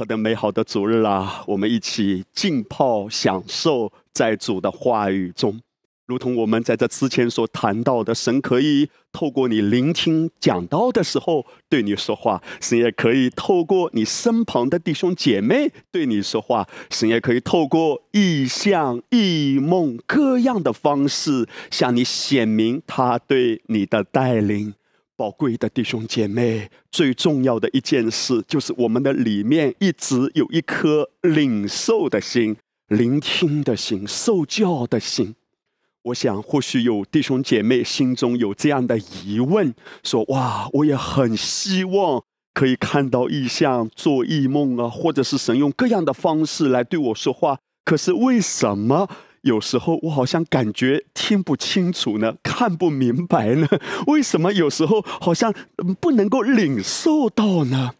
何等美好的主日啊！我们一起浸泡、享受在主的话语中，如同我们在这之前所谈到的，神可以透过你聆听讲道的时候对你说话，神也可以透过你身旁的弟兄姐妹对你说话，神也可以透过异象、异梦各样的方式向你显明他对你的带领。宝贵的弟兄姐妹，最重要的一件事就是我们的里面一直有一颗领受的心、聆听的心、受教的心。我想，或许有弟兄姐妹心中有这样的疑问：说，哇，我也很希望可以看到异象、做异梦啊，或者是神用各样的方式来对我说话，可是为什么？有时候我好像感觉听不清楚呢，看不明白呢。为什么有时候好像不能够领受到呢？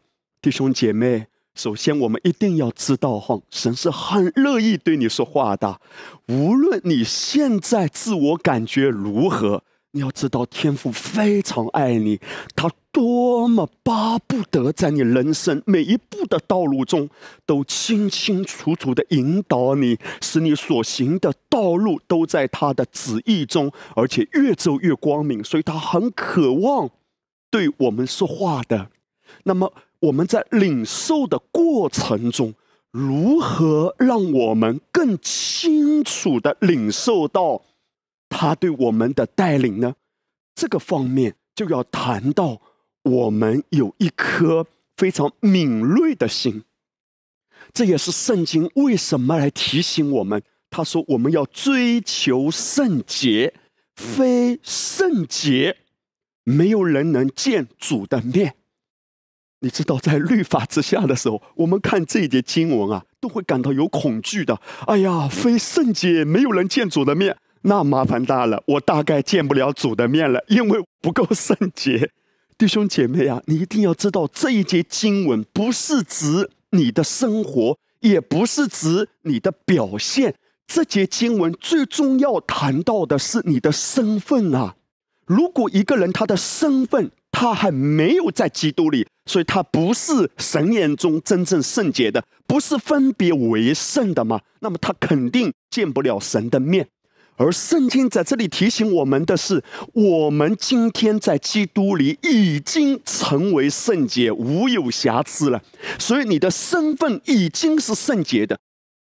弟兄姐妹，首先我们一定要知道哈，神是很乐意对你说话的，无论你现在自我感觉如何。你要知道，天父非常爱你，他多么巴不得在你人生每一步的道路中，都清清楚楚的引导你，使你所行的道路都在他的旨意中，而且越走越光明。所以他很渴望对我们说话的。那么我们在领受的过程中，如何让我们更清楚的领受到？他对我们的带领呢，这个方面就要谈到我们有一颗非常敏锐的心。这也是圣经为什么来提醒我们？他说我们要追求圣洁，非圣洁，没有人能见主的面。你知道，在律法之下的时候，我们看这一节经文啊，都会感到有恐惧的。哎呀，非圣洁，没有人见主的面。那麻烦大了，我大概见不了主的面了，因为不够圣洁。弟兄姐妹啊，你一定要知道，这一节经文不是指你的生活，也不是指你的表现。这节经文最重要谈到的是你的身份啊！如果一个人他的身份他还没有在基督里，所以他不是神眼中真正圣洁的，不是分别为圣的嘛？那么他肯定见不了神的面。而圣经在这里提醒我们的是，我们今天在基督里已经成为圣洁，无有瑕疵了。所以你的身份已经是圣洁的。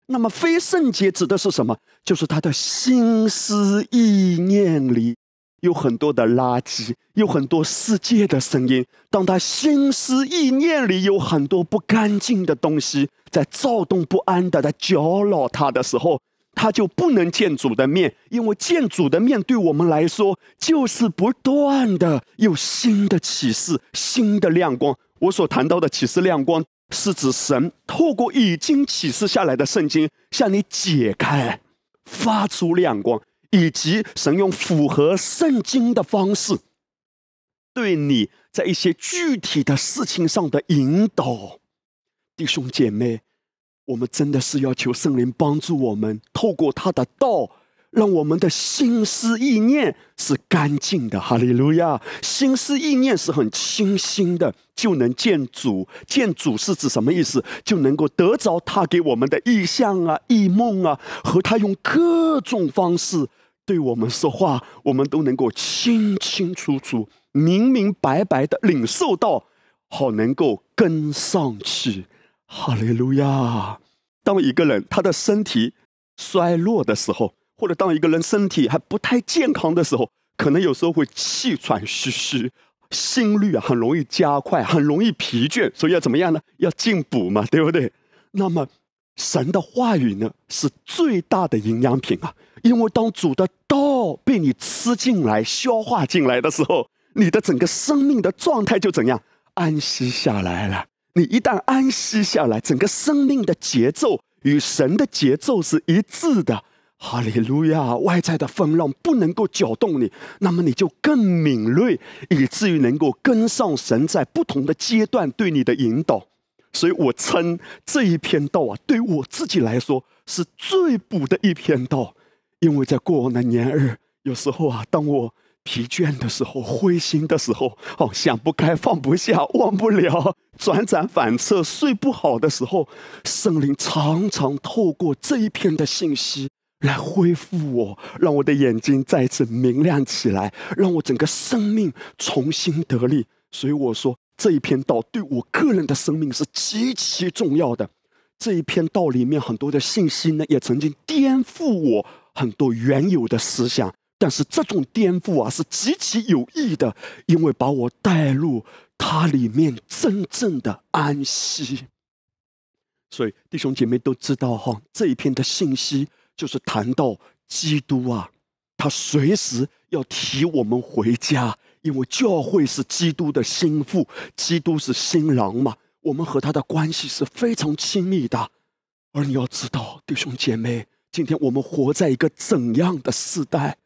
那么非圣洁指的是什么？就是他的心思意念里有很多的垃圾，有很多世界的声音。当他心思意念里有很多不干净的东西在躁动不安的在搅扰他的时候。他就不能见主的面，因为见主的面对我们来说，就是不断的有新的启示、新的亮光。我所谈到的启示亮光，是指神透过已经启示下来的圣经，向你解开、发出亮光，以及神用符合圣经的方式，对你在一些具体的事情上的引导，弟兄姐妹。我们真的是要求圣灵帮助我们，透过他的道，让我们的心思意念是干净的。哈利路亚！心思意念是很清新的，就能见主。见主是指什么意思？就能够得着他给我们的意象啊、异梦啊，和他用各种方式对我们说话，我们都能够清清楚楚、明明白白的领受到，好能够跟上去。哈利路亚！当一个人他的身体衰弱的时候，或者当一个人身体还不太健康的时候，可能有时候会气喘吁吁，心率很容易加快，很容易疲倦，所以要怎么样呢？要进补嘛，对不对？那么神的话语呢，是最大的营养品啊！因为当主的道被你吃进来、消化进来的时候，你的整个生命的状态就怎样安息下来了。你一旦安息下来，整个生命的节奏与神的节奏是一致的。哈利路亚！外在的风浪不能够搅动你，那么你就更敏锐，以至于能够跟上神在不同的阶段对你的引导。所以我称这一篇道啊，对我自己来说是最补的一篇道，因为在过往的年日，有时候啊，当我疲倦的时候、灰心的时候、哦想不开、放不下、忘不了、辗转反侧、睡不好的时候，圣灵常常透过这一篇的信息来恢复我，让我的眼睛再次明亮起来，让我整个生命重新得力。所以我说，这一篇道对我个人的生命是极其重要的。这一篇道里面很多的信息呢，也曾经颠覆我很多原有的思想。但是这种颠覆啊，是极其有益的，因为把我带入它里面真正的安息。所以弟兄姐妹都知道哈，这一篇的信息就是谈到基督啊，他随时要提我们回家，因为教会是基督的心腹，基督是新郎嘛，我们和他的关系是非常亲密的。而你要知道，弟兄姐妹，今天我们活在一个怎样的时代？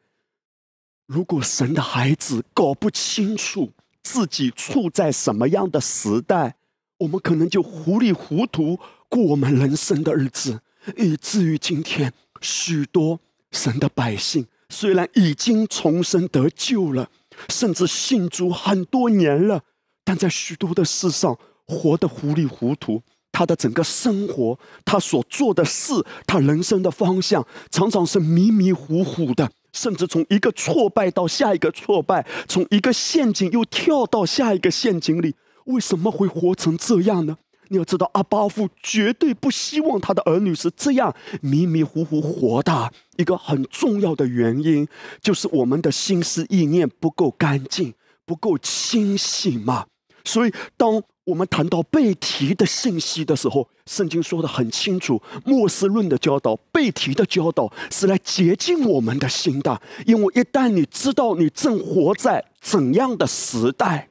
如果神的孩子搞不清楚自己处在什么样的时代，我们可能就糊里糊涂过我们人生的日子，以至于今天许多神的百姓虽然已经重生得救了，甚至信主很多年了，但在许多的事上活得糊里糊涂。他的整个生活，他所做的事，他人生的方向，常常是迷迷糊糊的。甚至从一个挫败到下一个挫败，从一个陷阱又跳到下一个陷阱里，为什么会活成这样呢？你要知道，阿巴夫绝对不希望他的儿女是这样迷迷糊糊活的。一个很重要的原因，就是我们的心思意念不够干净，不够清醒嘛。所以，当我们谈到背题的信息的时候，圣经说的很清楚，末世论的教导、背题的教导是来洁净我们的心的。因为一旦你知道你正活在怎样的时代，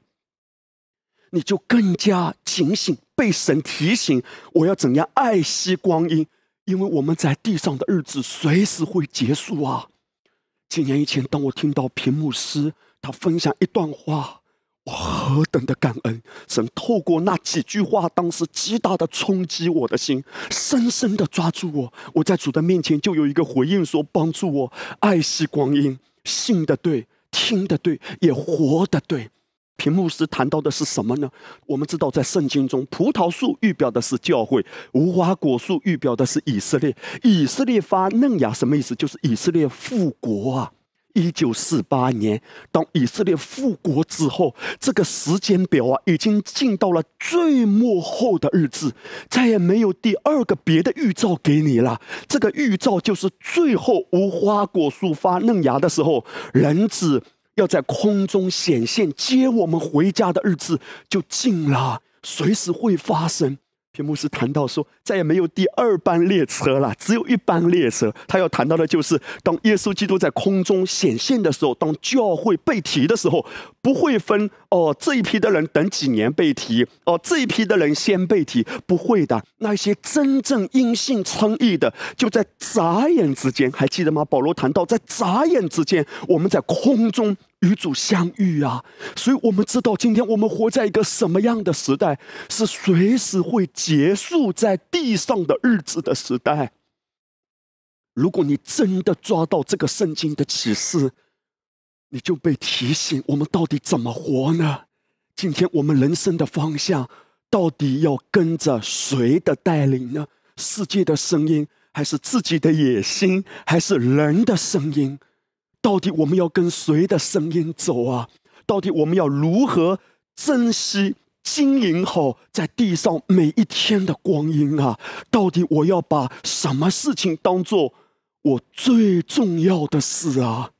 你就更加警醒，被神提醒我要怎样爱惜光阴，因为我们在地上的日子随时会结束啊。几年以前，当我听到屏幕师他分享一段话。我何等的感恩！神透过那几句话，当时极大的冲击我的心，深深的抓住我。我在主的面前就有一个回应，说：帮助我爱惜光阴，信的对，听的对，也活的对。屏幕师谈到的是什么呢？我们知道，在圣经中，葡萄树预表的是教会，无花果树预表的是以色列。以色列发嫩芽，什么意思？就是以色列复国啊！一九四八年，当以色列复国之后，这个时间表啊，已经进到了最末后的日子，再也没有第二个别的预兆给你了。这个预兆就是最后无花果树发嫩芽的时候，人子要在空中显现接我们回家的日子就近了，随时会发生。屏幕是谈到说，再也没有第二班列车了，只有一班列车。他要谈到的就是，当耶稣基督在空中显现的时候，当教会被提的时候，不会分哦这一批的人等几年被提，哦这一批的人先被提，不会的。那些真正因信称义的，就在眨眼之间，还记得吗？保罗谈到，在眨眼之间，我们在空中。与主相遇啊！所以我们知道，今天我们活在一个什么样的时代？是随时会结束在地上的日子的时代。如果你真的抓到这个圣经的启示，你就被提醒：我们到底怎么活呢？今天我们人生的方向到底要跟着谁的带领呢？世界的声音，还是自己的野心，还是人的声音？到底我们要跟谁的声音走啊？到底我们要如何珍惜、经营好在地上每一天的光阴啊？到底我要把什么事情当做我最重要的事啊？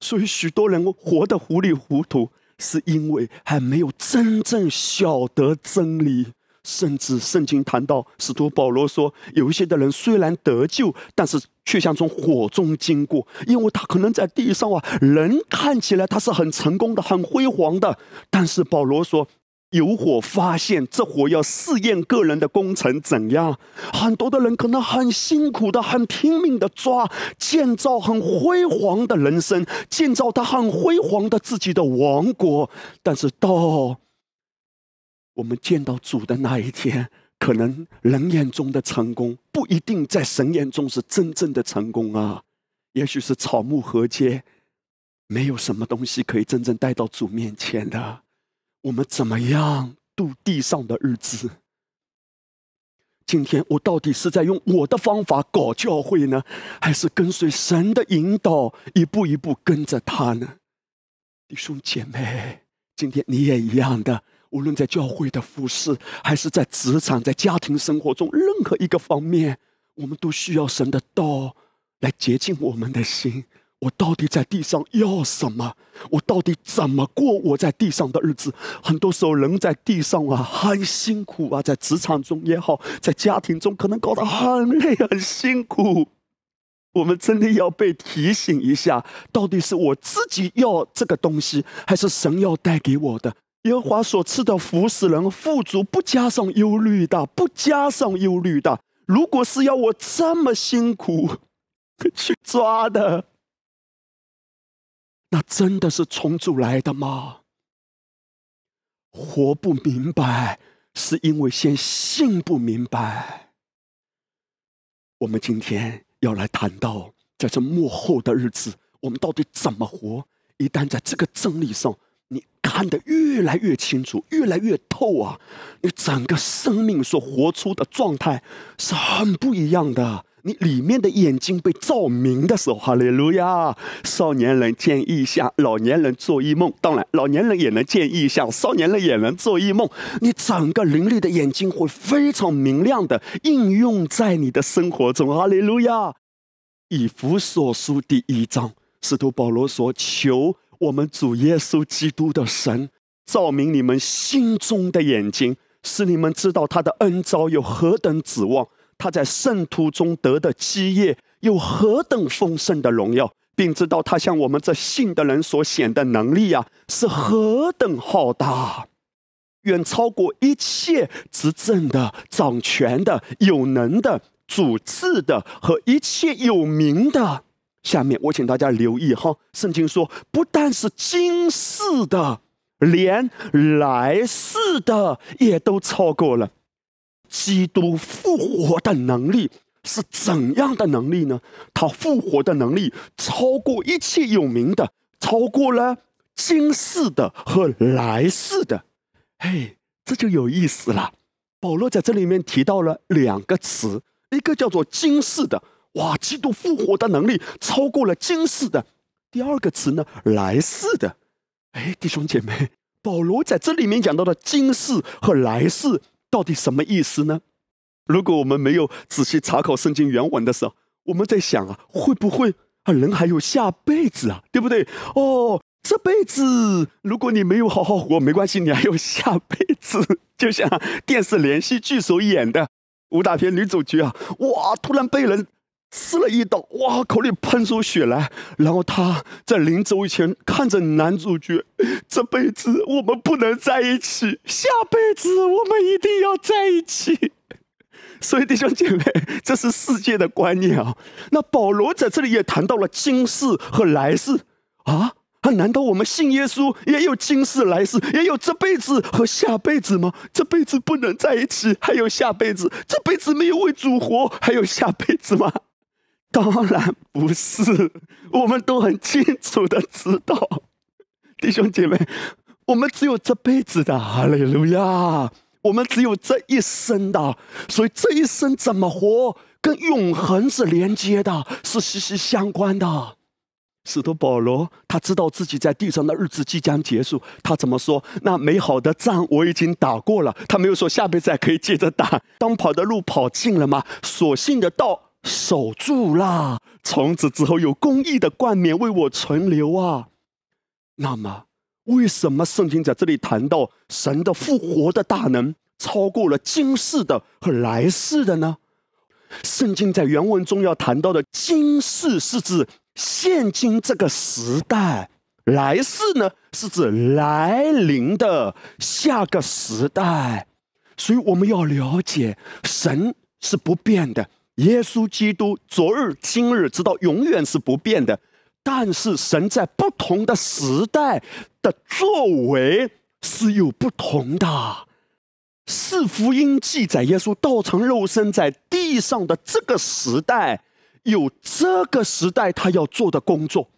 所以许多人活得糊里糊涂，是因为还没有真正晓得真理。甚至圣经谈到，使徒保罗说，有一些的人虽然得救，但是却像从火中经过，因为他可能在地上啊，人看起来他是很成功的、很辉煌的，但是保罗说，有火发现，这火要试验个人的工程怎样。很多的人可能很辛苦的、很拼命的抓建造很辉煌的人生，建造他很辉煌的自己的王国，但是到。我们见到主的那一天，可能人眼中的成功不一定在神眼中是真正的成功啊！也许是草木河街，没有什么东西可以真正带到主面前的。我们怎么样度地上的日子？今天我到底是在用我的方法搞教会呢，还是跟随神的引导，一步一步跟着他呢？弟兄姐妹，今天你也一样的，无论在教会的服饰，还是在职场、在家庭生活中任何一个方面，我们都需要神的道来洁净我们的心。我到底在地上要什么？我到底怎么过我在地上的日子？很多时候人在地上啊，很辛苦啊，在职场中也好，在家庭中可能搞得很累很辛苦。我们真的要被提醒一下，到底是我自己要这个东西，还是神要带给我的？耶和华所赐的福使人富足，不加上忧虑的，不加上忧虑的。如果是要我这么辛苦 去抓的。那真的是重组来的吗？活不明白，是因为先信不明白。我们今天要来谈到，在这幕后的日子，我们到底怎么活？一旦在这个真理上，看得越来越清楚，越来越透啊，你整个生命所活出的状态是很不一样的。你里面的眼睛被照明的时候，哈利路亚！少年人见异象，老年人做异梦。当然，老年人也能见异象，少年人也能做异梦。你整个灵力的眼睛会非常明亮的应用在你的生活中，哈利路亚！以弗所书第一章，使徒保罗说：“求我们主耶稣基督的神照明你们心中的眼睛，使你们知道他的恩招有何等指望。”他在圣徒中得的基业有何等丰盛的荣耀，并知道他向我们这信的人所显的能力啊，是何等浩大，远超过一切执政的、掌权的、有能的、主治的和一切有名的。下面我请大家留意哈，圣经说，不但是今世的，连来世的也都超过了。基督复活的能力是怎样的能力呢？他复活的能力超过一切有名的，超过了今世的和来世的。嘿，这就有意思了。保罗在这里面提到了两个词，一个叫做今世的，哇，基督复活的能力超过了今世的；第二个词呢，来世的。哎，弟兄姐妹，保罗在这里面讲到的今世和来世。到底什么意思呢？如果我们没有仔细查考圣经原文的时候，我们在想啊，会不会啊人还有下辈子啊？对不对？哦，这辈子如果你没有好好活，没关系，你还有下辈子。就像电视连续剧所演的武打片女主角啊，哇，突然被人。刺了一刀，哇，口里喷出血来。然后他在临走以前看着男主角：“这辈子我们不能在一起，下辈子我们一定要在一起。”所以弟兄姐妹，这是世界的观念啊。那保罗在这里也谈到了今世和来世啊。啊，难道我们信耶稣也有今世来世，也有这辈子和下辈子吗？这辈子不能在一起，还有下辈子？这辈子没有为主活，还有下辈子吗？当然不是，我们都很清楚的知道，弟兄姐妹，我们只有这辈子的，哈利路亚！我们只有这一生的，所以这一生怎么活，跟永恒是连接的，是息息相关的。使徒保罗他知道自己在地上的日子即将结束，他怎么说？那美好的仗我已经打过了，他没有说下辈子还可以接着打。当跑的路跑尽了吗？所信的道。守住啦！从此之后有公义的冠冕为我存留啊。那么，为什么圣经在这里谈到神的复活的大能超过了今世的和来世的呢？圣经在原文中要谈到的今世是指现今这个时代，来世呢是指来临的下个时代。所以我们要了解，神是不变的。耶稣基督昨日、今日，直到永远是不变的。但是神在不同的时代的作为是有不同的。四福音记载，耶稣道成肉身在地上的这个时代，有这个时代他要做的工作。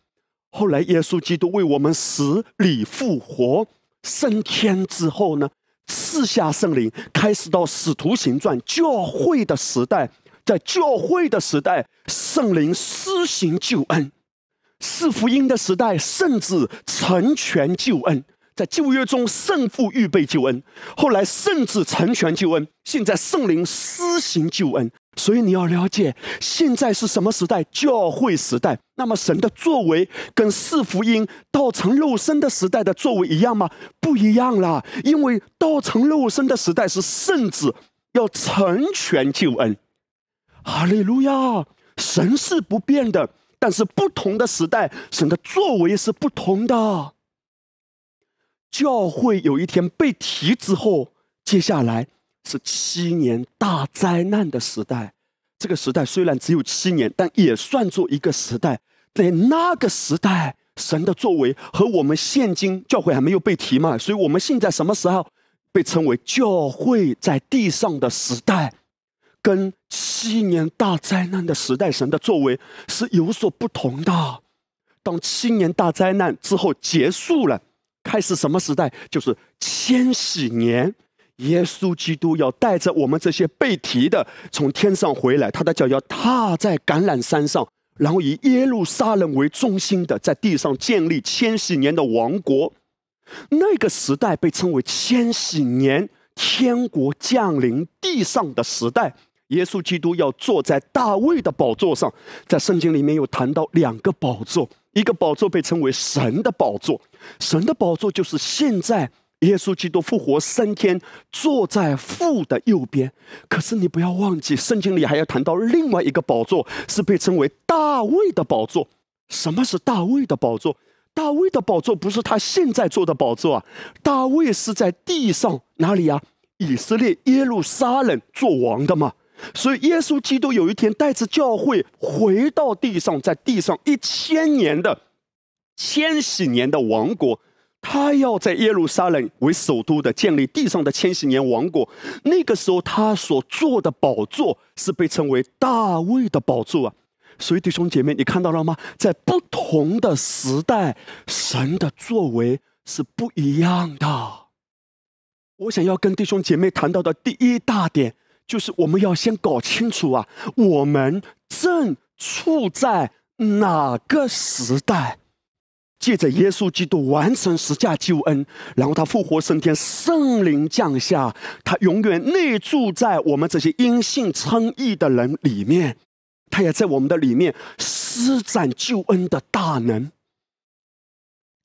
后来耶稣基督为我们死里复活升天之后呢，赐下圣灵，开始到使徒行传教会的时代，在教会的时代，圣灵施行救恩。四福音的时代，圣子成全救恩，在旧约中圣父预备救恩，后来圣子成全救恩，现在圣灵施行救恩。所以你要了解，现在是什么时代？教会时代。那么神的作为跟四福音道成肉身的时代的作为一样吗？不一样啦，因为道成肉身的时代是圣子要成全救恩。哈利路亚，神是不变的。但是不同的时代，神的作为是不同的。教会有一天被提之后，接下来是七年大灾难的时代。这个时代虽然只有七年，但也算作一个时代。在那个时代，神的作为和我们现今教会还没有被提嘛，所以我们现在什么时候被称为教会在地上的时代？跟七年大灾难的时代，神的作为是有所不同的。当七年大灾难之后结束了，开始什么时代？就是千禧年。耶稣基督要带着我们这些被提的从天上回来，他的脚要踏在橄榄山上，然后以耶路撒冷为中心的，在地上建立千禧年的王国。那个时代被称为千禧年，天国降临地上的时代。耶稣基督要坐在大卫的宝座上，在圣经里面有谈到两个宝座，一个宝座被称为神的宝座，神的宝座就是现在耶稣基督复活升天，坐在父的右边。可是你不要忘记，圣经里还要谈到另外一个宝座，是被称为大卫的宝座。什么是大卫的宝座？大卫的宝座不是他现在坐的宝座啊，大卫是在地上哪里啊？以色列耶路撒冷做王的嘛。所以，耶稣基督有一天带着教会回到地上，在地上一千年的千禧年的王国，他要在耶路撒冷为首都的建立地上的千禧年王国。那个时候，他所坐的宝座是被称为大卫的宝座啊。所以，弟兄姐妹，你看到了吗？在不同的时代，神的作为是不一样的。我想要跟弟兄姐妹谈到的第一大点。就是我们要先搞清楚啊，我们正处在哪个时代？借着耶稣基督完成十架救恩，然后他复活升天，圣灵降下，他永远内住在我们这些因信称义的人里面，他也在我们的里面施展救恩的大能。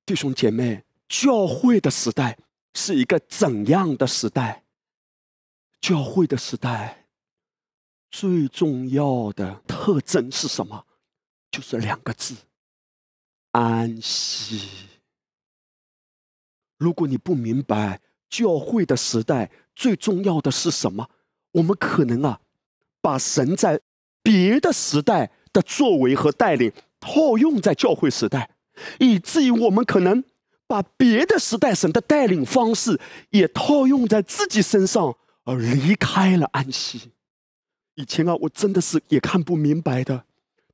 弟兄姐妹，教会的时代是一个怎样的时代？教会的时代，最重要的特征是什么？就是两个字：安息。如果你不明白教会的时代最重要的是什么，我们可能啊，把神在别的时代的作为和带领套用在教会时代，以至于我们可能把别的时代神的带领方式也套用在自己身上。而离开了安息。以前啊，我真的是也看不明白的，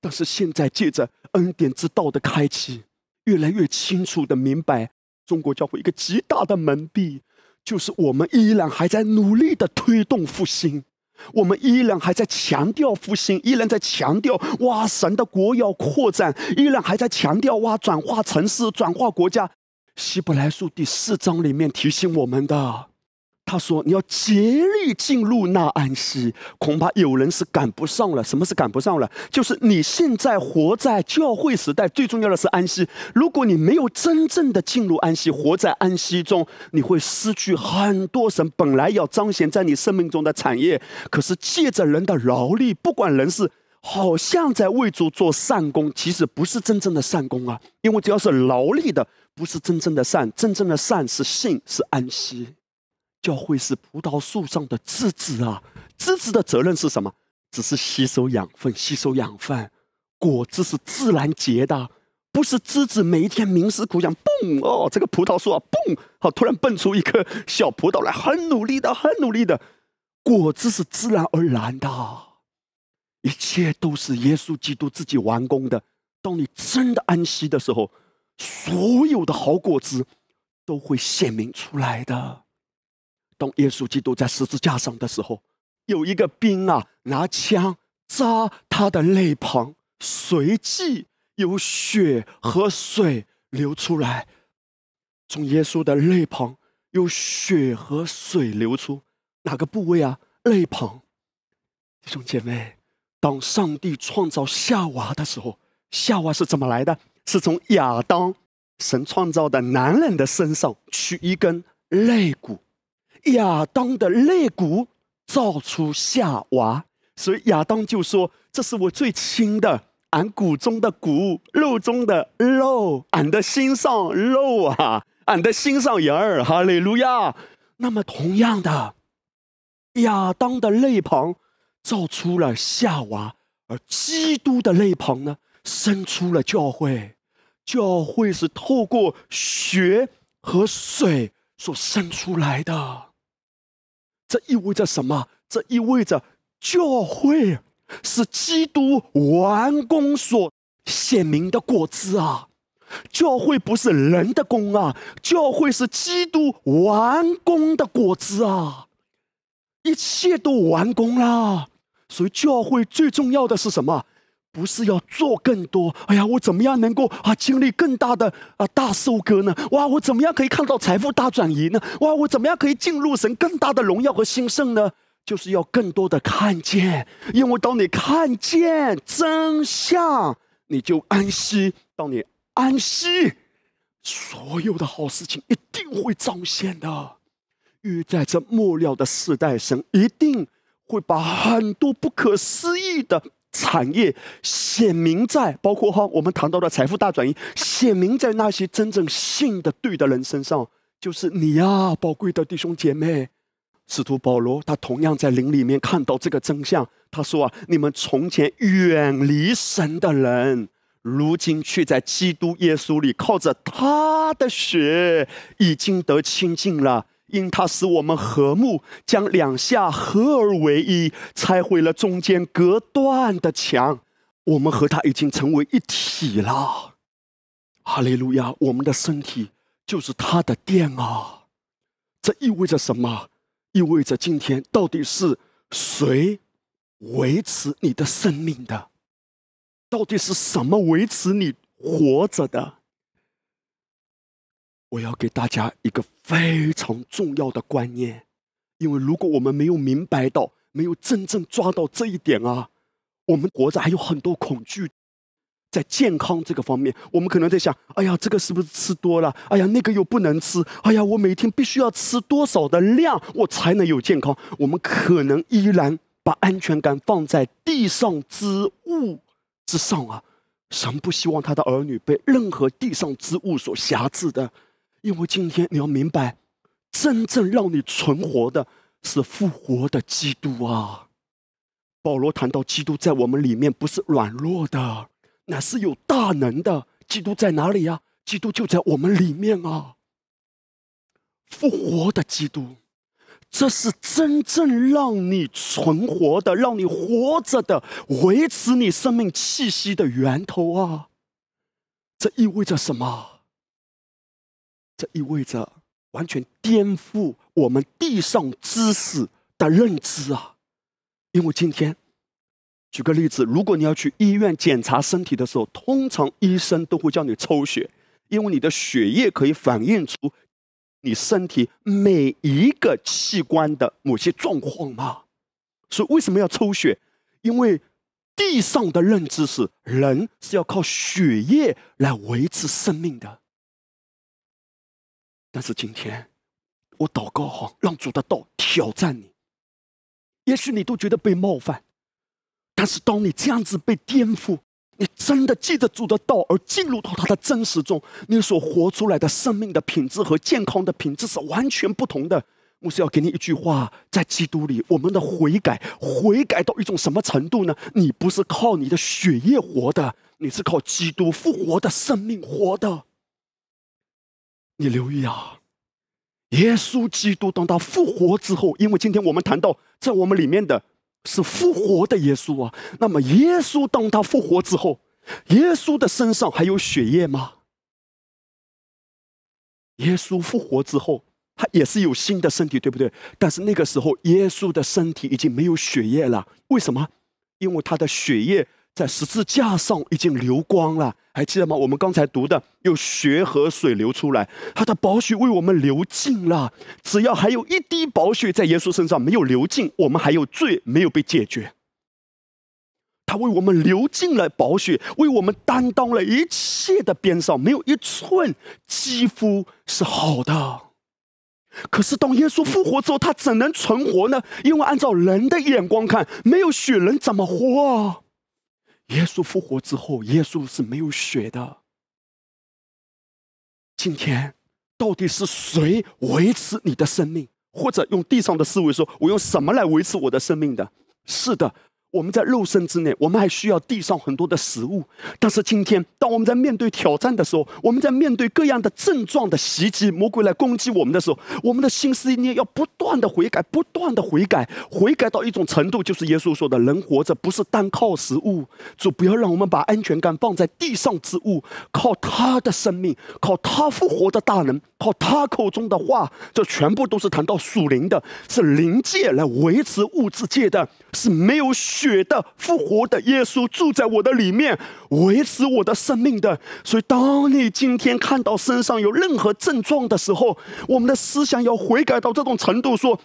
但是现在借着恩典之道的开启，越来越清楚的明白，中国教会一个极大的门闭，就是我们依然还在努力的推动复兴，我们依然还在强调复兴，依然在强调哇神的国要扩展，依然还在强调哇转化城市、转化国家。希伯来书第四章里面提醒我们的。他说：“你要竭力进入那安息，恐怕有人是赶不上了。什么是赶不上了？就是你现在活在教会时代，最重要的是安息。如果你没有真正的进入安息，活在安息中，你会失去很多神本来要彰显在你生命中的产业。可是借着人的劳力，不管人是好像在为主做善功，其实不是真正的善功啊。因为只要是劳力的，不是真正的善。真正的善是信，是安息。”教会是葡萄树上的枝子啊，枝子的责任是什么？只是吸收养分，吸收养分。果子是自然结的，不是枝子每一天冥思苦想，嘣哦，这个葡萄树啊，嘣，好，突然蹦出一颗小葡萄来，很努力的，很努力的。果子是自然而然的，一切都是耶稣基督自己完工的。当你真的安息的时候，所有的好果子都会显明出来的。当耶稣基督在十字架上的时候，有一个兵啊，拿枪扎他的肋旁，随即有血和水流出来，从耶稣的肋旁有血和水流出，哪个部位啊？肋旁。弟兄姐妹，当上帝创造夏娃的时候，夏娃是怎么来的？是从亚当神创造的男人的身上取一根肋骨。亚当的肋骨造出夏娃，所以亚当就说：“这是我最亲的，俺骨中的骨，肉中的肉，俺的心上肉啊，俺的心上人儿。”哈利路亚。那么同样的，亚当的肋旁造出了夏娃，而基督的肋旁呢，生出了教会。教会是透过血和水所生出来的。这意味着什么？这意味着教会是基督完工所显明的果子啊！教会不是人的功啊，教会是基督完工的果子啊！一切都完工了，所以教会最重要的是什么？不是要做更多？哎呀，我怎么样能够啊经历更大的啊大收割呢？哇，我怎么样可以看到财富大转移呢？哇，我怎么样可以进入神更大的荣耀和兴盛呢？就是要更多的看见，因为当你看见真相，你就安息；当你安息，所有的好事情一定会彰显的。因为在这末了的时代，神一定会把很多不可思议的。产业显明在，包括哈我们谈到的财富大转移，显明在那些真正信的对的人身上，就是你呀，宝贵的弟兄姐妹。使徒保罗他同样在灵里面看到这个真相，他说啊，你们从前远离神的人，如今却在基督耶稣里靠着他的血已经得清净了。因他使我们和睦，将两下合而为一，拆毁了中间隔断的墙，我们和他已经成为一体了。哈利路亚！我们的身体就是他的殿啊！这意味着什么？意味着今天到底是谁维持你的生命的？到底是什么维持你活着的？我要给大家一个非常重要的观念，因为如果我们没有明白到，没有真正抓到这一点啊，我们活着还有很多恐惧。在健康这个方面，我们可能在想：哎呀，这个是不是吃多了？哎呀，那个又不能吃。哎呀，我每天必须要吃多少的量，我才能有健康？我们可能依然把安全感放在地上之物之上啊！神不希望他的儿女被任何地上之物所辖制的。因为今天你要明白，真正让你存活的是复活的基督啊！保罗谈到基督在我们里面不是软弱的，乃是有大能的。基督在哪里呀？基督就在我们里面啊！复活的基督，这是真正让你存活的、让你活着的、维持你生命气息的源头啊！这意味着什么？这意味着完全颠覆我们地上知识的认知啊！因为今天，举个例子，如果你要去医院检查身体的时候，通常医生都会叫你抽血，因为你的血液可以反映出你身体每一个器官的某些状况嘛。所以为什么要抽血？因为地上的认知是人是要靠血液来维持生命的。但是今天，我祷告哈，让主的道挑战你。也许你都觉得被冒犯，但是当你这样子被颠覆，你真的记得主的道，而进入到他的真实中，你所活出来的生命的品质和健康的品质是完全不同的。牧师要给你一句话：在基督里，我们的悔改，悔改到一种什么程度呢？你不是靠你的血液活的，你是靠基督复活的生命活的。你留意啊，耶稣基督当他复活之后，因为今天我们谈到在我们里面的是复活的耶稣啊，那么耶稣当他复活之后，耶稣的身上还有血液吗？耶稣复活之后，他也是有新的身体，对不对？但是那个时候，耶稣的身体已经没有血液了。为什么？因为他的血液在十字架上已经流光了。还记得吗？我们刚才读的，有血和水流出来，他的宝血为我们流尽了。只要还有一滴宝血在耶稣身上没有流尽，我们还有罪没有被解决。他为我们流尽了宝血，为我们担当了一切的边上，没有一寸肌肤是好的。可是当耶稣复活之后，他怎能存活呢？因为按照人的眼光看，没有血人怎么活啊？耶稣复活之后，耶稣是没有血的。今天到底是谁维持你的生命？或者用地上的思维说，我用什么来维持我的生命的？是的。我们在肉身之内，我们还需要地上很多的食物。但是今天，当我们在面对挑战的时候，我们在面对各样的症状的袭击、魔鬼来攻击我们的时候，我们的心思意念要不断的悔改，不断的悔改，悔改到一种程度，就是耶稣说的：“人活着不是单靠食物。”主不要让我们把安全感放在地上之物，靠他的生命，靠他复活的大能，靠他口中的话，这全部都是谈到属灵的，是灵界来维持物质界的，是没有血。的复活的耶稣住在我的里面，维持我的生命的。所以，当你今天看到身上有任何症状的时候，我们的思想要悔改到这种程度：说，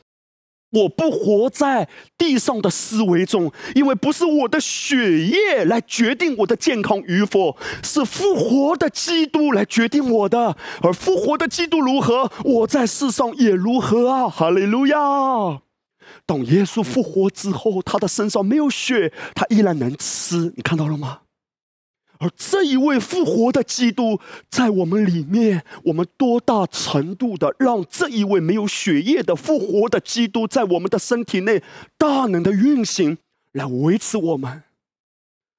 我不活在地上的思维中，因为不是我的血液来决定我的健康与否，是复活的基督来决定我的。而复活的基督如何，我在世上也如何啊！哈利路亚。当耶稣复活之后，他的身上没有血，他依然能吃。你看到了吗？而这一位复活的基督在我们里面，我们多大程度的让这一位没有血液的复活的基督在我们的身体内大能的运行，来维持我们？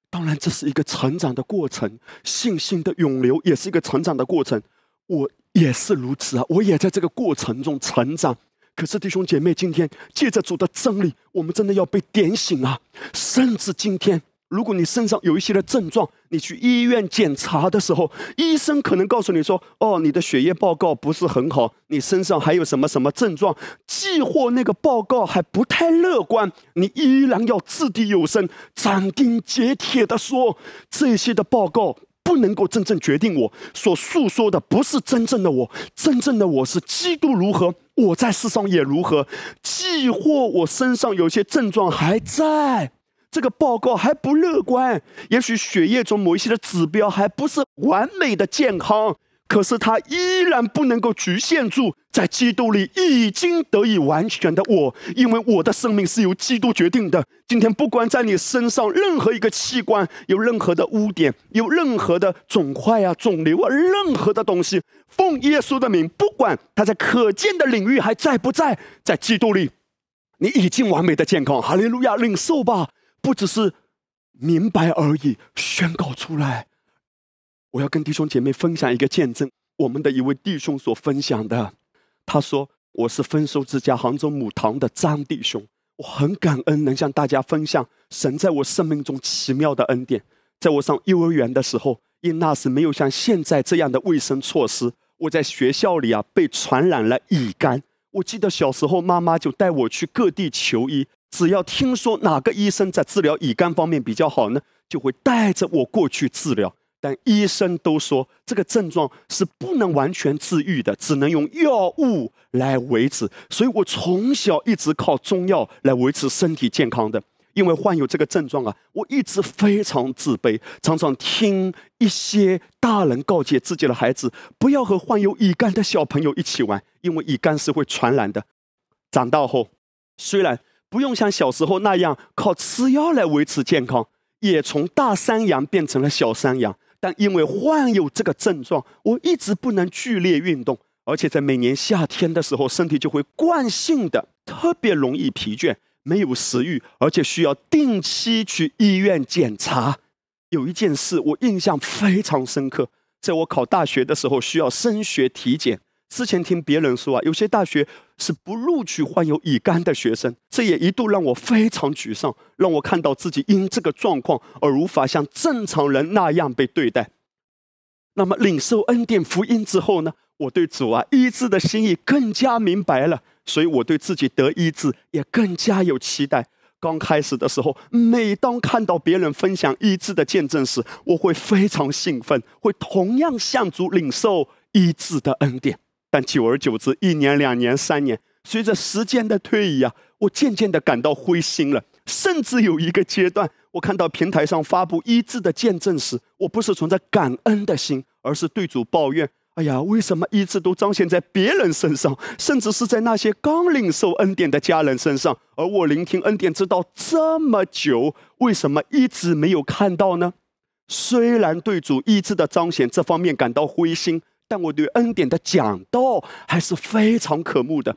当然，这是一个成长的过程，信心的涌流也是一个成长的过程。我也是如此啊，我也在这个过程中成长。可是弟兄姐妹，今天借着主的真理，我们真的要被点醒啊！甚至今天，如果你身上有一些的症状，你去医院检查的时候，医生可能告诉你说：“哦，你的血液报告不是很好，你身上还有什么什么症状？”既或那个报告还不太乐观，你依然要掷地有声、斩钉截铁的说：“这些的报告不能够真正决定我所诉说的，不是真正的我，真正的我是基督如何。”我在世上也如何？既或我身上有些症状还在，这个报告还不乐观。也许血液中某一些的指标还不是完美的健康。可是他依然不能够局限住在基督里已经得以完全的我，因为我的生命是由基督决定的。今天不管在你身上任何一个器官有任何的污点，有任何的肿块啊、肿瘤啊，任何的东西，奉耶稣的名，不管他在可见的领域还在不在，在基督里，你已经完美的健康。哈利路亚，领受吧，不只是明白而已，宣告出来。我要跟弟兄姐妹分享一个见证，我们的一位弟兄所分享的。他说：“我是丰收之家杭州母堂的张弟兄，我很感恩能向大家分享神在我生命中奇妙的恩典。在我上幼儿园的时候，因那时没有像现在这样的卫生措施，我在学校里啊被传染了乙肝。我记得小时候妈妈就带我去各地求医，只要听说哪个医生在治疗乙肝方面比较好呢，就会带着我过去治疗。”但医生都说这个症状是不能完全治愈的，只能用药物来维持。所以我从小一直靠中药来维持身体健康的。因为患有这个症状啊，我一直非常自卑，常常听一些大人告诫自己的孩子不要和患有乙肝的小朋友一起玩，因为乙肝是会传染的。长大后，虽然不用像小时候那样靠吃药来维持健康，也从大山羊变成了小山羊。但因为患有这个症状，我一直不能剧烈运动，而且在每年夏天的时候，身体就会惯性的特别容易疲倦，没有食欲，而且需要定期去医院检查。有一件事我印象非常深刻，在我考大学的时候需要升学体检。之前听别人说啊，有些大学是不录取患有乙肝的学生，这也一度让我非常沮丧，让我看到自己因这个状况而无法像正常人那样被对待。那么领受恩典福音之后呢，我对主啊医治的心意更加明白了，所以我对自己得医治也更加有期待。刚开始的时候，每当看到别人分享医治的见证时，我会非常兴奋，会同样向主领受医治的恩典。但久而久之，一年、两年、三年，随着时间的推移啊，我渐渐的感到灰心了。甚至有一个阶段，我看到平台上发布医治的见证时，我不是存在感恩的心，而是对主抱怨。哎呀，为什么一直都彰显在别人身上，甚至是在那些刚领受恩典的家人身上？而我聆听恩典之道这么久，为什么一直没有看到呢？虽然对主医治的彰显这方面感到灰心，但我对恩典的讲道还是非常渴慕的。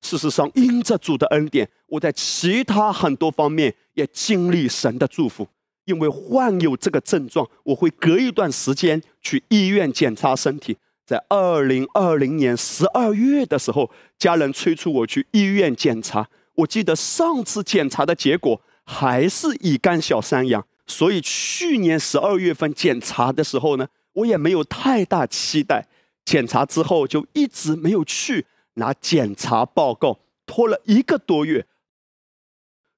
事实上，因着主的恩典，我在其他很多方面也经历神的祝福。因为患有这个症状，我会隔一段时间去医院检查身体。在二零二零年十二月的时候，家人催促我去医院检查。我记得上次检查的结果还是乙肝小三阳，所以去年十二月份检查的时候呢，我也没有太大期待。检查之后就一直没有去拿检查报告，拖了一个多月。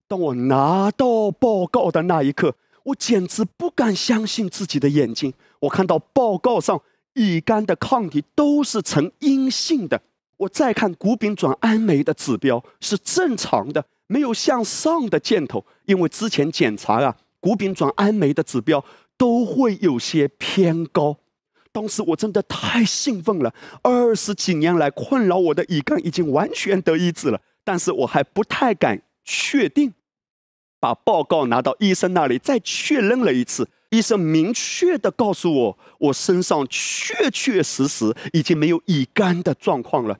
当我拿到报告的那一刻，我简直不敢相信自己的眼睛！我看到报告上乙肝的抗体都是呈阴性的，我再看谷丙转氨酶的指标是正常的，没有向上的箭头。因为之前检查啊，谷丙转氨酶的指标都会有些偏高。当时我真的太兴奋了，二十几年来困扰我的乙肝已经完全得医治了，但是我还不太敢确定。把报告拿到医生那里，再确认了一次。医生明确的告诉我，我身上确确实实已经没有乙肝的状况了。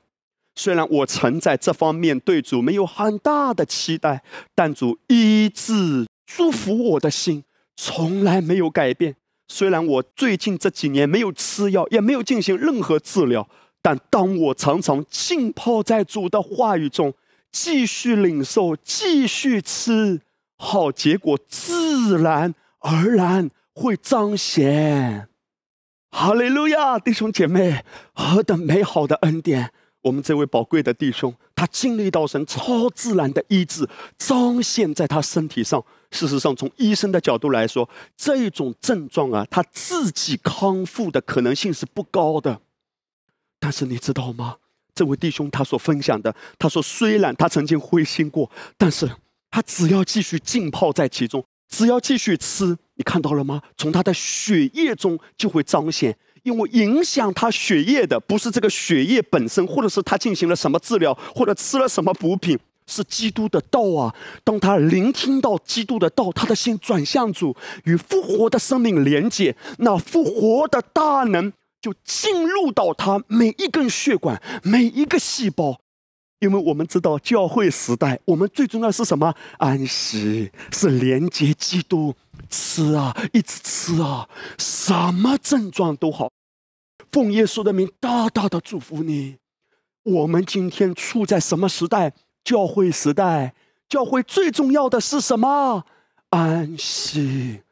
虽然我曾在这方面对主没有很大的期待，但主医治祝福我的心从来没有改变。虽然我最近这几年没有吃药，也没有进行任何治疗，但当我常常浸泡在主的话语中，继续领受，继续吃。好结果自然而然会彰显。哈利路亚，弟兄姐妹，何等美好的恩典！我们这位宝贵的弟兄，他经历到神超自然的医治，彰显在他身体上。事实上，从医生的角度来说，这种症状啊，他自己康复的可能性是不高的。但是你知道吗？这位弟兄他所分享的，他说，虽然他曾经灰心过，但是。他只要继续浸泡在其中，只要继续吃，你看到了吗？从他的血液中就会彰显，因为影响他血液的不是这个血液本身，或者是他进行了什么治疗，或者吃了什么补品，是基督的道啊！当他聆听到基督的道，他的心转向主，与复活的生命连接，那复活的大能就进入到他每一根血管、每一个细胞。因为我们知道教会时代，我们最重要是什么？安息，是连接基督，吃啊，一直吃啊，什么症状都好。奉耶稣的名，大大的祝福你。我们今天处在什么时代？教会时代。教会最重要的是什么？安息。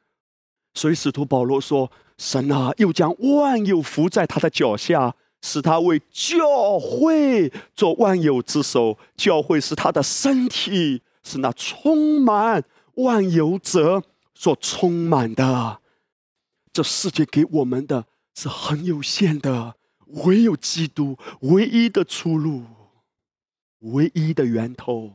所以使徒保罗说：“神啊，又将万有伏在他的脚下。”使他为教会做万有之首，教会是他的身体，是那充满万有者所充满的。这世界给我们的是很有限的，唯有基督唯一的出路，唯一的源头。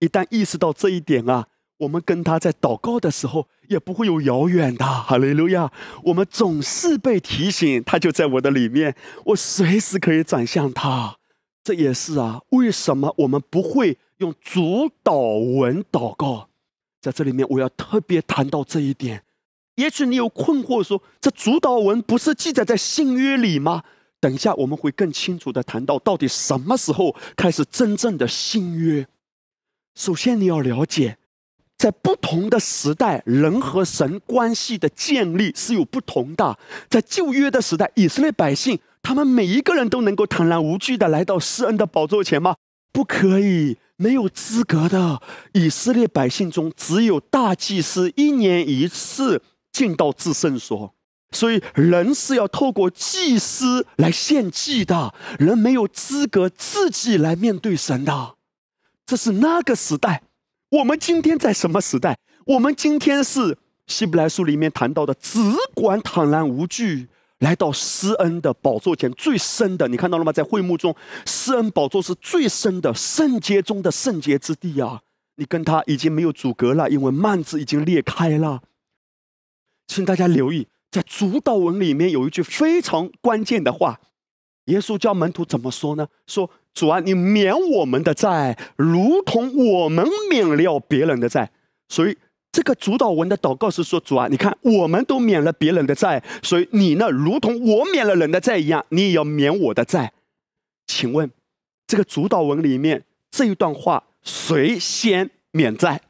一旦意识到这一点啊！我们跟他在祷告的时候，也不会有遥远的哈利路亚。我们总是被提醒，他就在我的里面，我随时可以转向他。这也是啊，为什么我们不会用主导文祷告？在这里面，我要特别谈到这一点。也许你有困惑，说这主导文不是记载在新约里吗？等一下我们会更清楚的谈到，到底什么时候开始真正的新约。首先你要了解。在不同的时代，人和神关系的建立是有不同的。在旧约的时代，以色列百姓，他们每一个人都能够坦然无惧的来到施恩的宝座前吗？不可以，没有资格的。以色列百姓中，只有大祭司一年一次进到至圣所。所以人是要透过祭司来献祭的，人没有资格自己来面对神的。这是那个时代。我们今天在什么时代？我们今天是希伯来书里面谈到的，只管坦然无惧来到施恩的宝座前，最深的，你看到了吗？在会幕中，施恩宝座是最深的圣洁中的圣洁之地啊！你跟他已经没有阻隔了，因为幔子已经裂开了。请大家留意，在主导文里面有一句非常关键的话，耶稣教门徒怎么说呢？说。主啊，你免我们的债，如同我们免了别人的债。所以这个主导文的祷告是说：主啊，你看我们都免了别人的债，所以你呢，如同我免了人的债一样，你也要免我的债。请问，这个主导文里面这一段话谁先免债？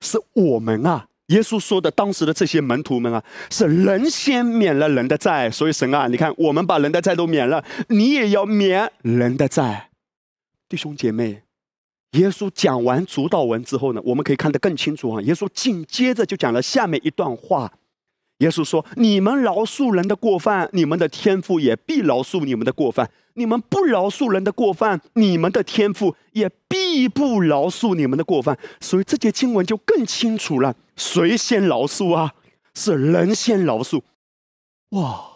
是我们啊。耶稣说的，当时的这些门徒们啊，是人先免了人的债，所以神啊，你看我们把人的债都免了，你也要免人的债。弟兄姐妹，耶稣讲完主导文之后呢，我们可以看得更清楚啊。耶稣紧接着就讲了下面一段话。耶稣说：“你们饶恕人的过犯，你们的天父也必饶恕你们的过犯；你们不饶恕人的过犯，你们的天父也必不饶恕你们的过犯。”所以这节经文就更清楚了：谁先饶恕啊？是人先饶恕。哇！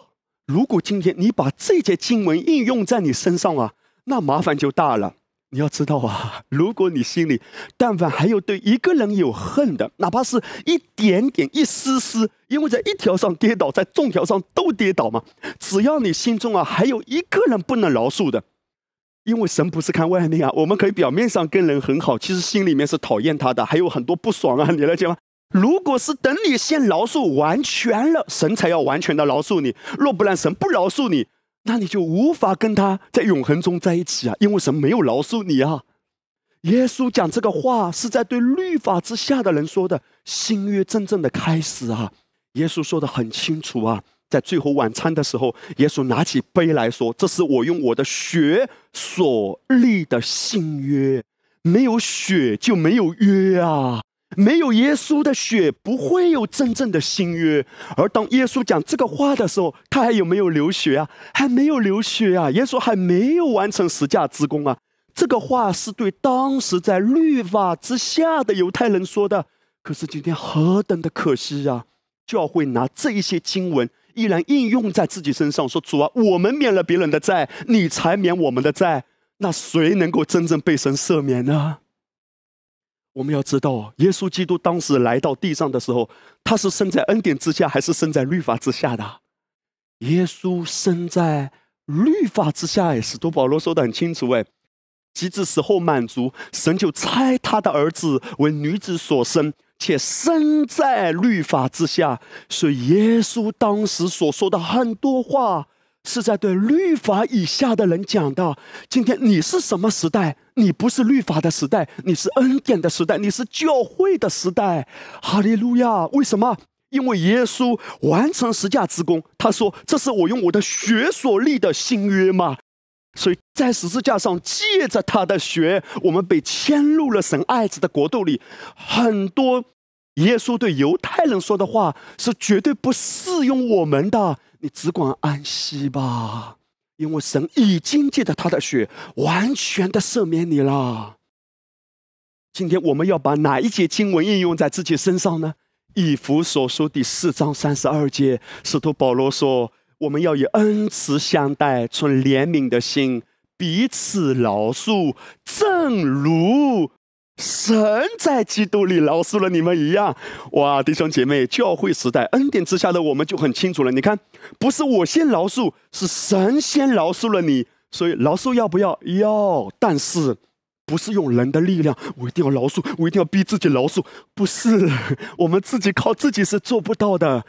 如果今天你把这节经文应用在你身上啊，那麻烦就大了。你要知道啊，如果你心里但凡还有对一个人有恨的，哪怕是一点点、一丝丝，因为在一条上跌倒，在众条上都跌倒嘛。只要你心中啊还有一个人不能饶恕的，因为神不是看外面啊，我们可以表面上跟人很好，其实心里面是讨厌他的，还有很多不爽啊，你了解吗？如果是等你先饶恕完全了，神才要完全的饶恕你；若不然，神不饶恕你。那你就无法跟他在永恒中在一起啊，因为神没有饶恕你啊。耶稣讲这个话是在对律法之下的人说的，新约真正的开始啊。耶稣说的很清楚啊，在最后晚餐的时候，耶稣拿起杯来说：“这是我用我的血所立的新约，没有血就没有约啊。”没有耶稣的血，不会有真正的新约。而当耶稣讲这个话的时候，他还有没有流血啊？还没有流血啊！耶稣还没有完成十架之功啊！这个话是对当时在律法之下的犹太人说的。可是今天何等的可惜啊！教会拿这一些经文依然应用在自己身上，说主啊，我们免了别人的债，你才免我们的债。那谁能够真正被神赦免呢？我们要知道，耶稣基督当时来到地上的时候，他是生在恩典之下，还是生在律法之下的？耶稣生在律法之下，哎，使徒保罗说的很清楚，哎，及至死后满足，神就差他的儿子为女子所生，且生在律法之下，所以耶稣当时所说的很多话。是在对律法以下的人讲的。今天你是什么时代？你不是律法的时代，你是恩典的时代，你是教会的时代。哈利路亚！为什么？因为耶稣完成十架之功。他说：“这是我用我的血所立的新约嘛。”所以在十字架上借着他的血，我们被迁入了神爱子的国度里。很多耶稣对犹太人说的话是绝对不适用我们的。你只管安息吧，因为神已经借着他的血完全的赦免你了。今天我们要把哪一节经文应用在自己身上呢？以弗所书第四章三十二节，使徒保罗说：“我们要以恩慈相待，存怜悯的心，彼此饶恕，正如。”神在基督里饶恕了你们一样，哇！弟兄姐妹，教会时代恩典之下的我们就很清楚了。你看，不是我先饶恕，是神先饶恕了你。所以饶恕要不要？要，但是不是用人的力量，我一定要饶恕，我一定要逼自己饶恕。不是，我们自己靠自己是做不到的。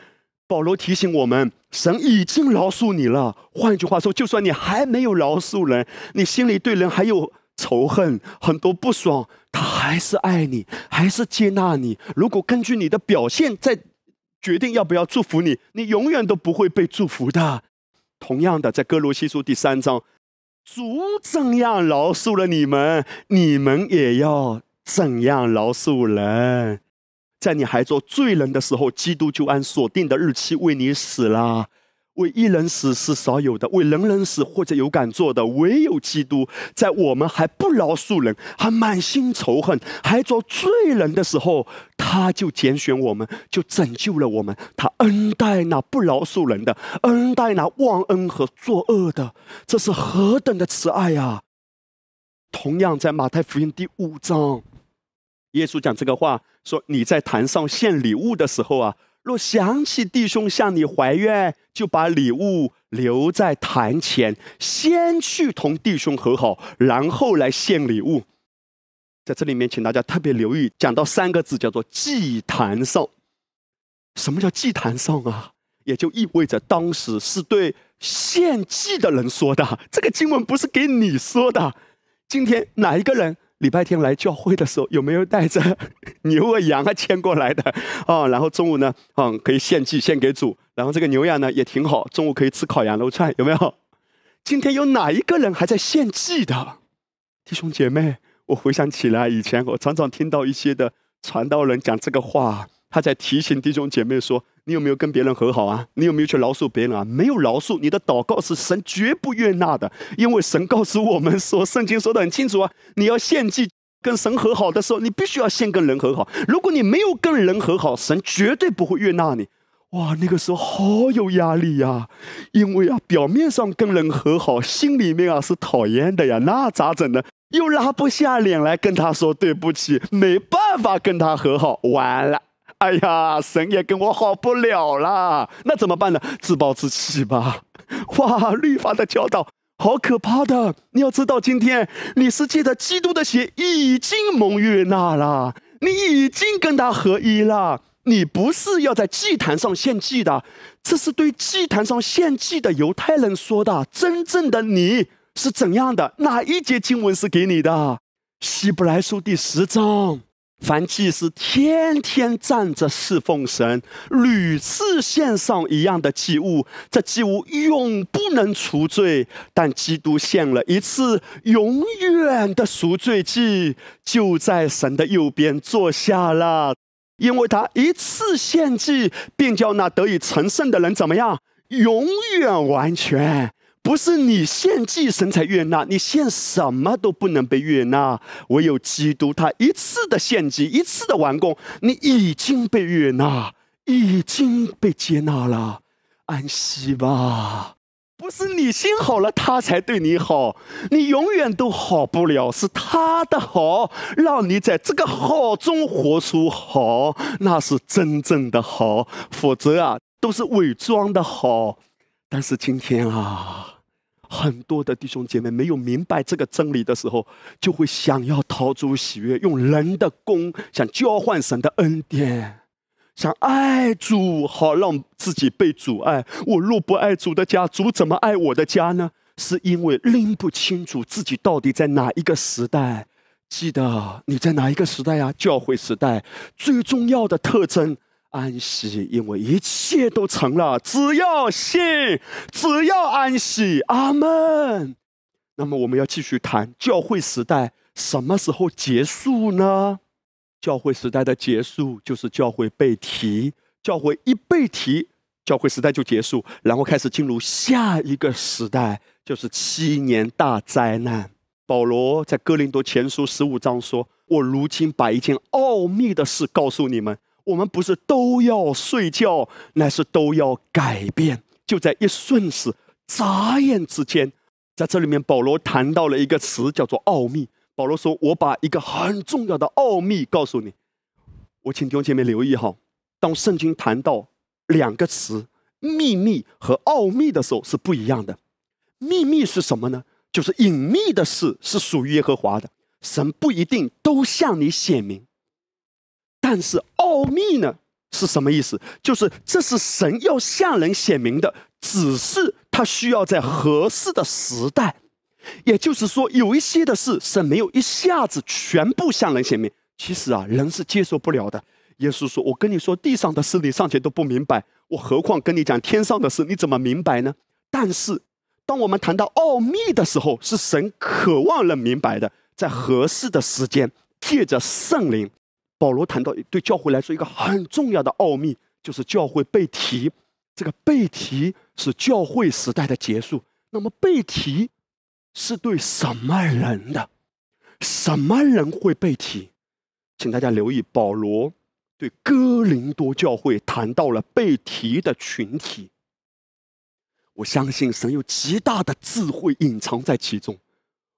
保罗提醒我们，神已经饶恕你了。换句话说，就算你还没有饶恕人，你心里对人还有。仇恨很多不爽，他还是爱你，还是接纳你。如果根据你的表现再决定要不要祝福你，你永远都不会被祝福的。同样的，在哥罗西书第三章，主怎样饶恕了你们，你们也要怎样饶恕人。在你还做罪人的时候，基督就按所定的日期为你死了。为一人死是少有的，为人人死或者有敢做的，唯有基督。在我们还不饶恕人，还满心仇恨，还做罪人的时候，他就拣选我们，就拯救了我们。他恩待那不饶恕人的，恩待那忘恩和作恶的，这是何等的慈爱呀！同样，在马太福音第五章，耶稣讲这个话，说你在坛上献礼物的时候啊。若想起弟兄向你怀怨，就把礼物留在坛前，先去同弟兄和好，然后来献礼物。在这里面，请大家特别留意，讲到三个字，叫做祭坛上。什么叫祭坛上啊？也就意味着当时是对献祭的人说的。这个经文不是给你说的。今天哪一个人？礼拜天来教会的时候，有没有带着 牛啊羊啊牵过来的啊？然后中午呢，嗯，可以献祭献给主。然后这个牛羊呢也挺好，中午可以吃烤羊肉串，有没有？今天有哪一个人还在献祭的？弟兄姐妹，我回想起来，以前我常常听到一些的传道人讲这个话，他在提醒弟兄姐妹说。你有没有跟别人和好啊？你有没有去饶恕别人啊？没有饶恕，你的祷告是神绝不悦纳的，因为神告诉我们说，圣经说的很清楚啊，你要献祭跟神和好的时候，你必须要先跟人和好。如果你没有跟人和好，神绝对不会悦纳你。哇，那个时候好有压力呀，因为啊，表面上跟人和好，心里面啊是讨厌的呀，那咋整呢？又拉不下脸来跟他说对不起，没办法跟他和好，完了。哎呀，神也跟我好不了啦，那怎么办呢？自暴自弃吧。哇，律法的教导好可怕的！你要知道，今天你是借着基督的血已经蒙悦纳了，你已经跟他合一了。你不是要在祭坛上献祭的，这是对祭坛上献祭的犹太人说的。真正的你是怎样的？哪一节经文是给你的？希伯来书第十章。凡祭司天天站着侍奉神，屡次献上一样的祭物，这祭物永不能除罪。但基督献了一次永远的赎罪祭，就在神的右边坐下了。因为他一次献祭，便叫那得以成圣的人怎么样？永远完全。不是你献祭神才悦纳，你献什么都不能被悦纳，唯有基督他一次的献祭，一次的完工，你已经被悦纳，已经被接纳了，安息吧。不是你心好了，他才对你好，你永远都好不了，是他的好让你在这个好中活出好，那是真正的好，否则啊，都是伪装的好。但是今天啊。很多的弟兄姐妹没有明白这个真理的时候，就会想要逃出喜悦，用人的功想交换神的恩典，想爱主好让自己被主爱。我若不爱主的家，主怎么爱我的家呢？是因为拎不清楚自己到底在哪一个时代。记得你在哪一个时代呀？教会时代最重要的特征。安息，因为一切都成了。只要信，只要安息。阿门。那么，我们要继续谈教会时代什么时候结束呢？教会时代的结束就是教会被提，教会一被提，教会时代就结束，然后开始进入下一个时代，就是七年大灾难。保罗在哥林多前书十五章说：“我如今把一件奥秘的事告诉你们。”我们不是都要睡觉，乃是都要改变。就在一瞬时、眨眼之间，在这里面，保罗谈到了一个词，叫做奥秘。保罗说：“我把一个很重要的奥秘告诉你。”我请弟兄姐妹留意哈，当圣经谈到两个词“秘密”和“奥秘”的时候，是不一样的。秘密是什么呢？就是隐秘的事，是属于耶和华的，神不一定都向你显明。但是奥秘呢是什么意思？就是这是神要向人显明的，只是他需要在合适的时代。也就是说，有一些的事神没有一下子全部向人显明。其实啊，人是接受不了的。耶稣说：“我跟你说地上的事，你尚且都不明白，我何况跟你讲天上的事，你怎么明白呢？”但是，当我们谈到奥秘的时候，是神渴望人明白的，在合适的时间，借着圣灵。保罗谈到对教会来说一个很重要的奥秘，就是教会被提。这个被提是教会时代的结束。那么被提是对什么人的？什么人会被提？请大家留意，保罗对哥林多教会谈到了被提的群体。我相信神有极大的智慧隐藏在其中。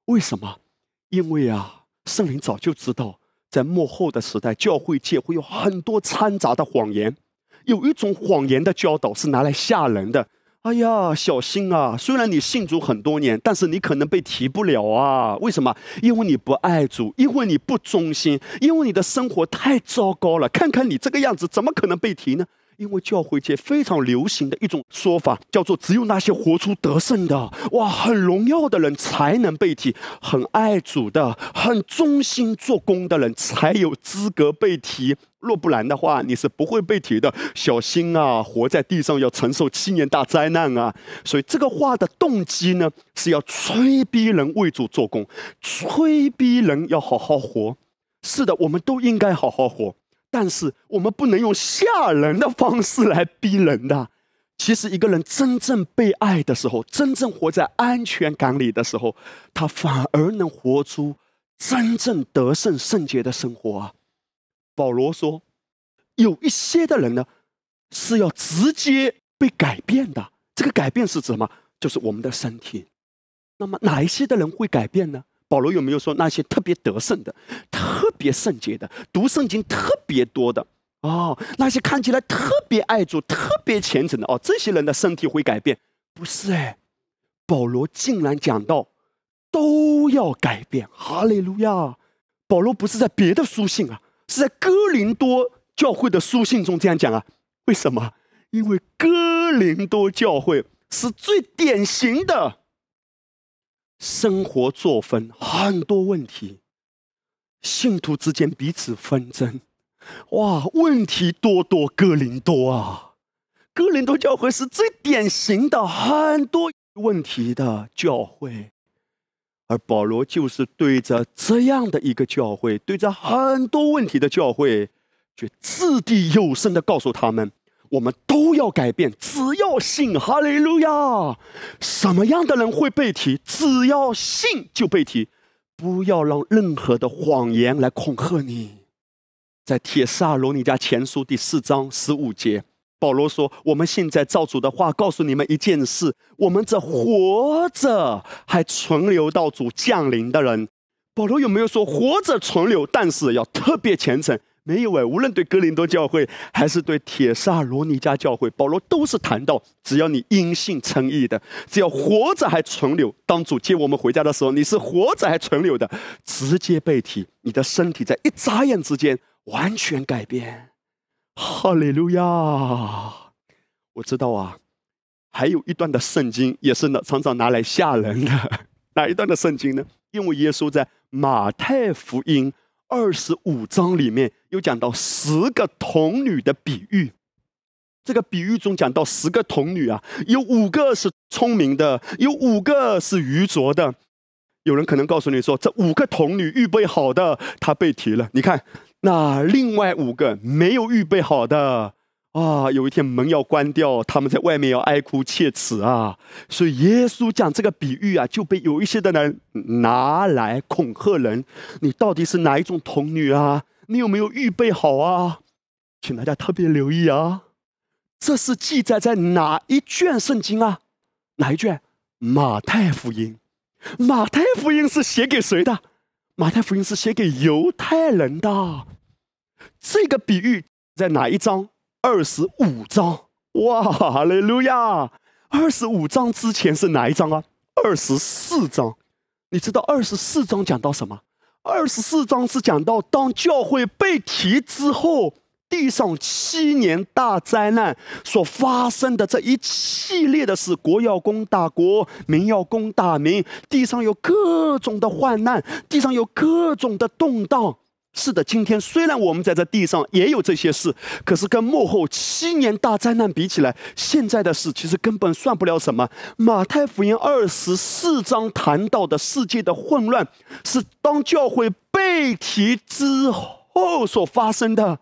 为什么？因为啊，圣灵早就知道，在幕后的时代，教会界会有很多掺杂的谎言。有一种谎言的教导是拿来吓人的。哎呀，小心啊！虽然你信主很多年，但是你可能被提不了啊。为什么？因为你不爱主，因为你不忠心，因为你的生活太糟糕了。看看你这个样子，怎么可能被提呢？因为教会界非常流行的一种说法，叫做只有那些活出得胜的、哇，很荣耀的人才能被提；很爱主的、很忠心做工的人才有资格被提。若不然的话，你是不会被提的。小心啊，活在地上要承受七年大灾难啊！所以这个话的动机呢，是要催逼人为主做工，催逼人要好好活。是的，我们都应该好好活。但是我们不能用吓人的方式来逼人的。其实，一个人真正被爱的时候，真正活在安全感里的时候，他反而能活出真正得胜圣洁的生活啊。保罗说，有一些的人呢，是要直接被改变的。这个改变是指什么？就是我们的身体。那么，哪一些的人会改变呢？保罗有没有说那些特别得胜的、特别圣洁的、读圣经特别多的哦？那些看起来特别爱主、特别虔诚的哦？这些人的身体会改变？不是哎，保罗竟然讲到都要改变。哈利路亚！保罗不是在别的书信啊，是在哥林多教会的书信中这样讲啊？为什么？因为哥林多教会是最典型的。生活作风很多问题，信徒之间彼此纷争，哇，问题多多。哥林多啊，哥林多教会是最典型的很多问题的教会，而保罗就是对着这样的一个教会，对着很多问题的教会，却掷地有声的告诉他们。我们都要改变，只要信，哈利路亚！什么样的人会被提？只要信就被提，不要让任何的谎言来恐吓你。在铁萨罗尼迦前书第四章十五节，保罗说：“我们现在照主的话告诉你们一件事：我们这活着还存留到主降临的人。”保罗有没有说活着存留？但是要特别虔诚。没有哎，无论对哥林多教会还是对铁萨罗尼迦教会，保罗都是谈到：只要你因信称义的，只要活着还存留，当主接我们回家的时候，你是活着还存留的，直接被提，你的身体在一眨眼之间完全改变。哈利路亚！我知道啊，还有一段的圣经也是呢，常常拿来吓人的。哪一段的圣经呢？因为耶稣在马太福音。二十五章里面有讲到十个童女的比喻，这个比喻中讲到十个童女啊，有五个是聪明的，有五个是愚拙的。有人可能告诉你说，这五个童女预备好的，她被提了。你看，那另外五个没有预备好的。啊，有一天门要关掉，他们在外面要哀哭切齿啊！所以耶稣讲这个比喻啊，就被有一些的人拿来恐吓人。你到底是哪一种童女啊？你有没有预备好啊？请大家特别留意啊！这是记载在哪一卷圣经啊？哪一卷？马太福音。马太福音是写给谁的？马太福音是写给犹太人的。这个比喻在哪一章？二十五章，哇，哈利路亚！二十五章之前是哪一章啊？二十四章，你知道二十四章讲到什么？二十四章是讲到当教会被提之后，地上七年大灾难所发生的这一系列的事：国要攻大国，民要攻大民，地上有各种的患难，地上有各种的动荡。是的，今天虽然我们在这地上也有这些事，可是跟幕后七年大灾难比起来，现在的事其实根本算不了什么。马太福音二十四章谈到的世界的混乱，是当教会被提之后所发生的。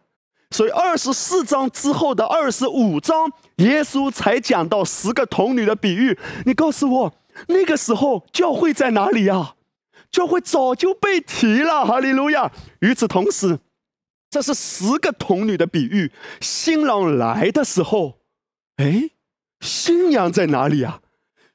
所以二十四章之后的二十五章，耶稣才讲到十个童女的比喻。你告诉我，那个时候教会在哪里呀？教会早就被提了，哈利路亚！与此同时，这是十个童女的比喻。新郎来的时候，哎，新娘在哪里啊？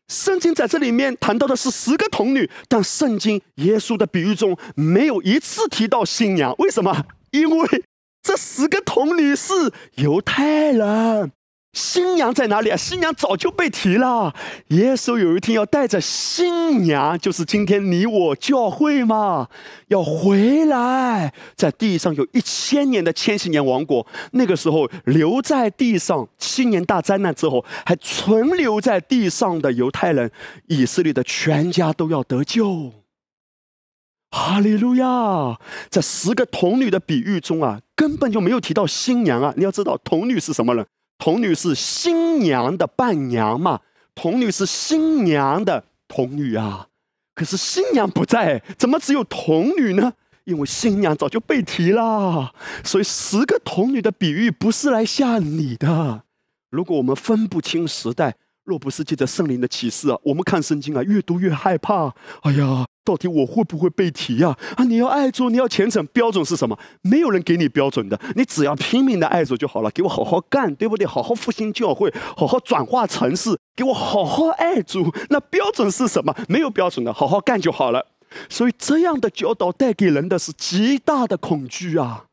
圣经在这里面谈到的是十个童女，但圣经耶稣的比喻中没有一次提到新娘。为什么？因为这十个童女是犹太人。新娘在哪里啊？新娘早就被提了。耶稣有一天要带着新娘，就是今天你我教会嘛，要回来。在地上有一千年的千禧年王国，那个时候留在地上七年大灾难之后还存留在地上的犹太人，以色列的全家都要得救。哈利路亚！在十个童女的比喻中啊，根本就没有提到新娘啊。你要知道，童女是什么人？童女是新娘的伴娘嘛？童女是新娘的童女啊。可是新娘不在，怎么只有童女呢？因为新娘早就被提了。所以十个童女的比喻不是来吓你的。如果我们分不清时代，若不是借着圣灵的启示啊，我们看圣经啊，越读越害怕。哎呀，到底我会不会被提呀？啊，你要爱主，你要虔诚，标准是什么？没有人给你标准的，你只要拼命的爱主就好了。给我好好干，对不对？好好复兴教会，好好转化城市，给我好好爱主。那标准是什么？没有标准的，好好干就好了。所以这样的教导带给人的是极大的恐惧啊。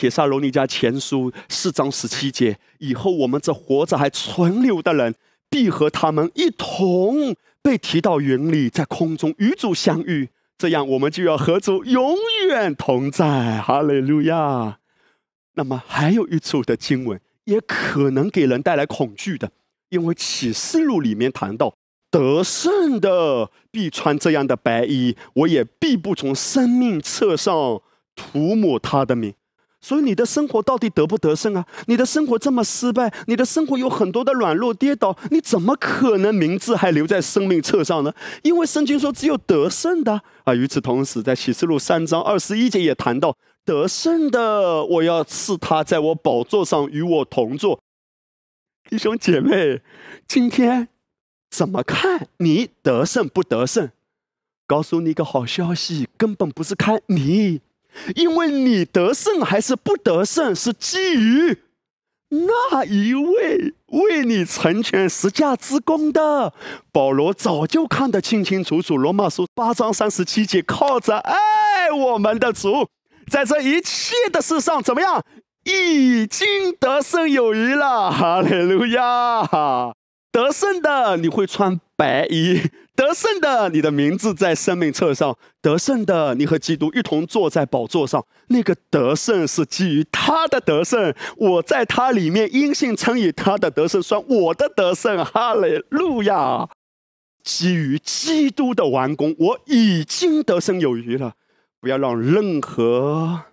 铁萨罗尼迦前书四章十七节：以后我们这活着还存留的人，必和他们一同被提到云里，在空中与主相遇。这样，我们就要和主永远同在。哈利路亚！那么，还有一处的经文也可能给人带来恐惧的，因为启示录里面谈到得胜的必穿这样的白衣，我也必不从生命册上涂抹他的名。所以你的生活到底得不得胜啊？你的生活这么失败，你的生活有很多的软弱跌倒，你怎么可能名字还留在生命册上呢？因为圣经说只有得胜的啊。与此同时，在启示录三章二十一节也谈到得胜的，我要赐他在我宝座上与我同坐。弟兄姐妹，今天怎么看你得胜不得胜？告诉你一个好消息，根本不是看你。因为你得胜还是不得胜，是基于那一位为你成全十架之功的保罗早就看得清清楚楚。罗马书八章三十七节，靠着爱我们的主，在这一切的事上怎么样，已经得胜有余了。哈利路亚！得胜的你会穿白衣。得胜的，你的名字在生命册上；得胜的，你和基督一同坐在宝座上。那个得胜是基于他的得胜，我在他里面因信称以，他的得胜算我的得胜。哈利路亚！基于基督的完工，我已经得胜有余了。不要让任何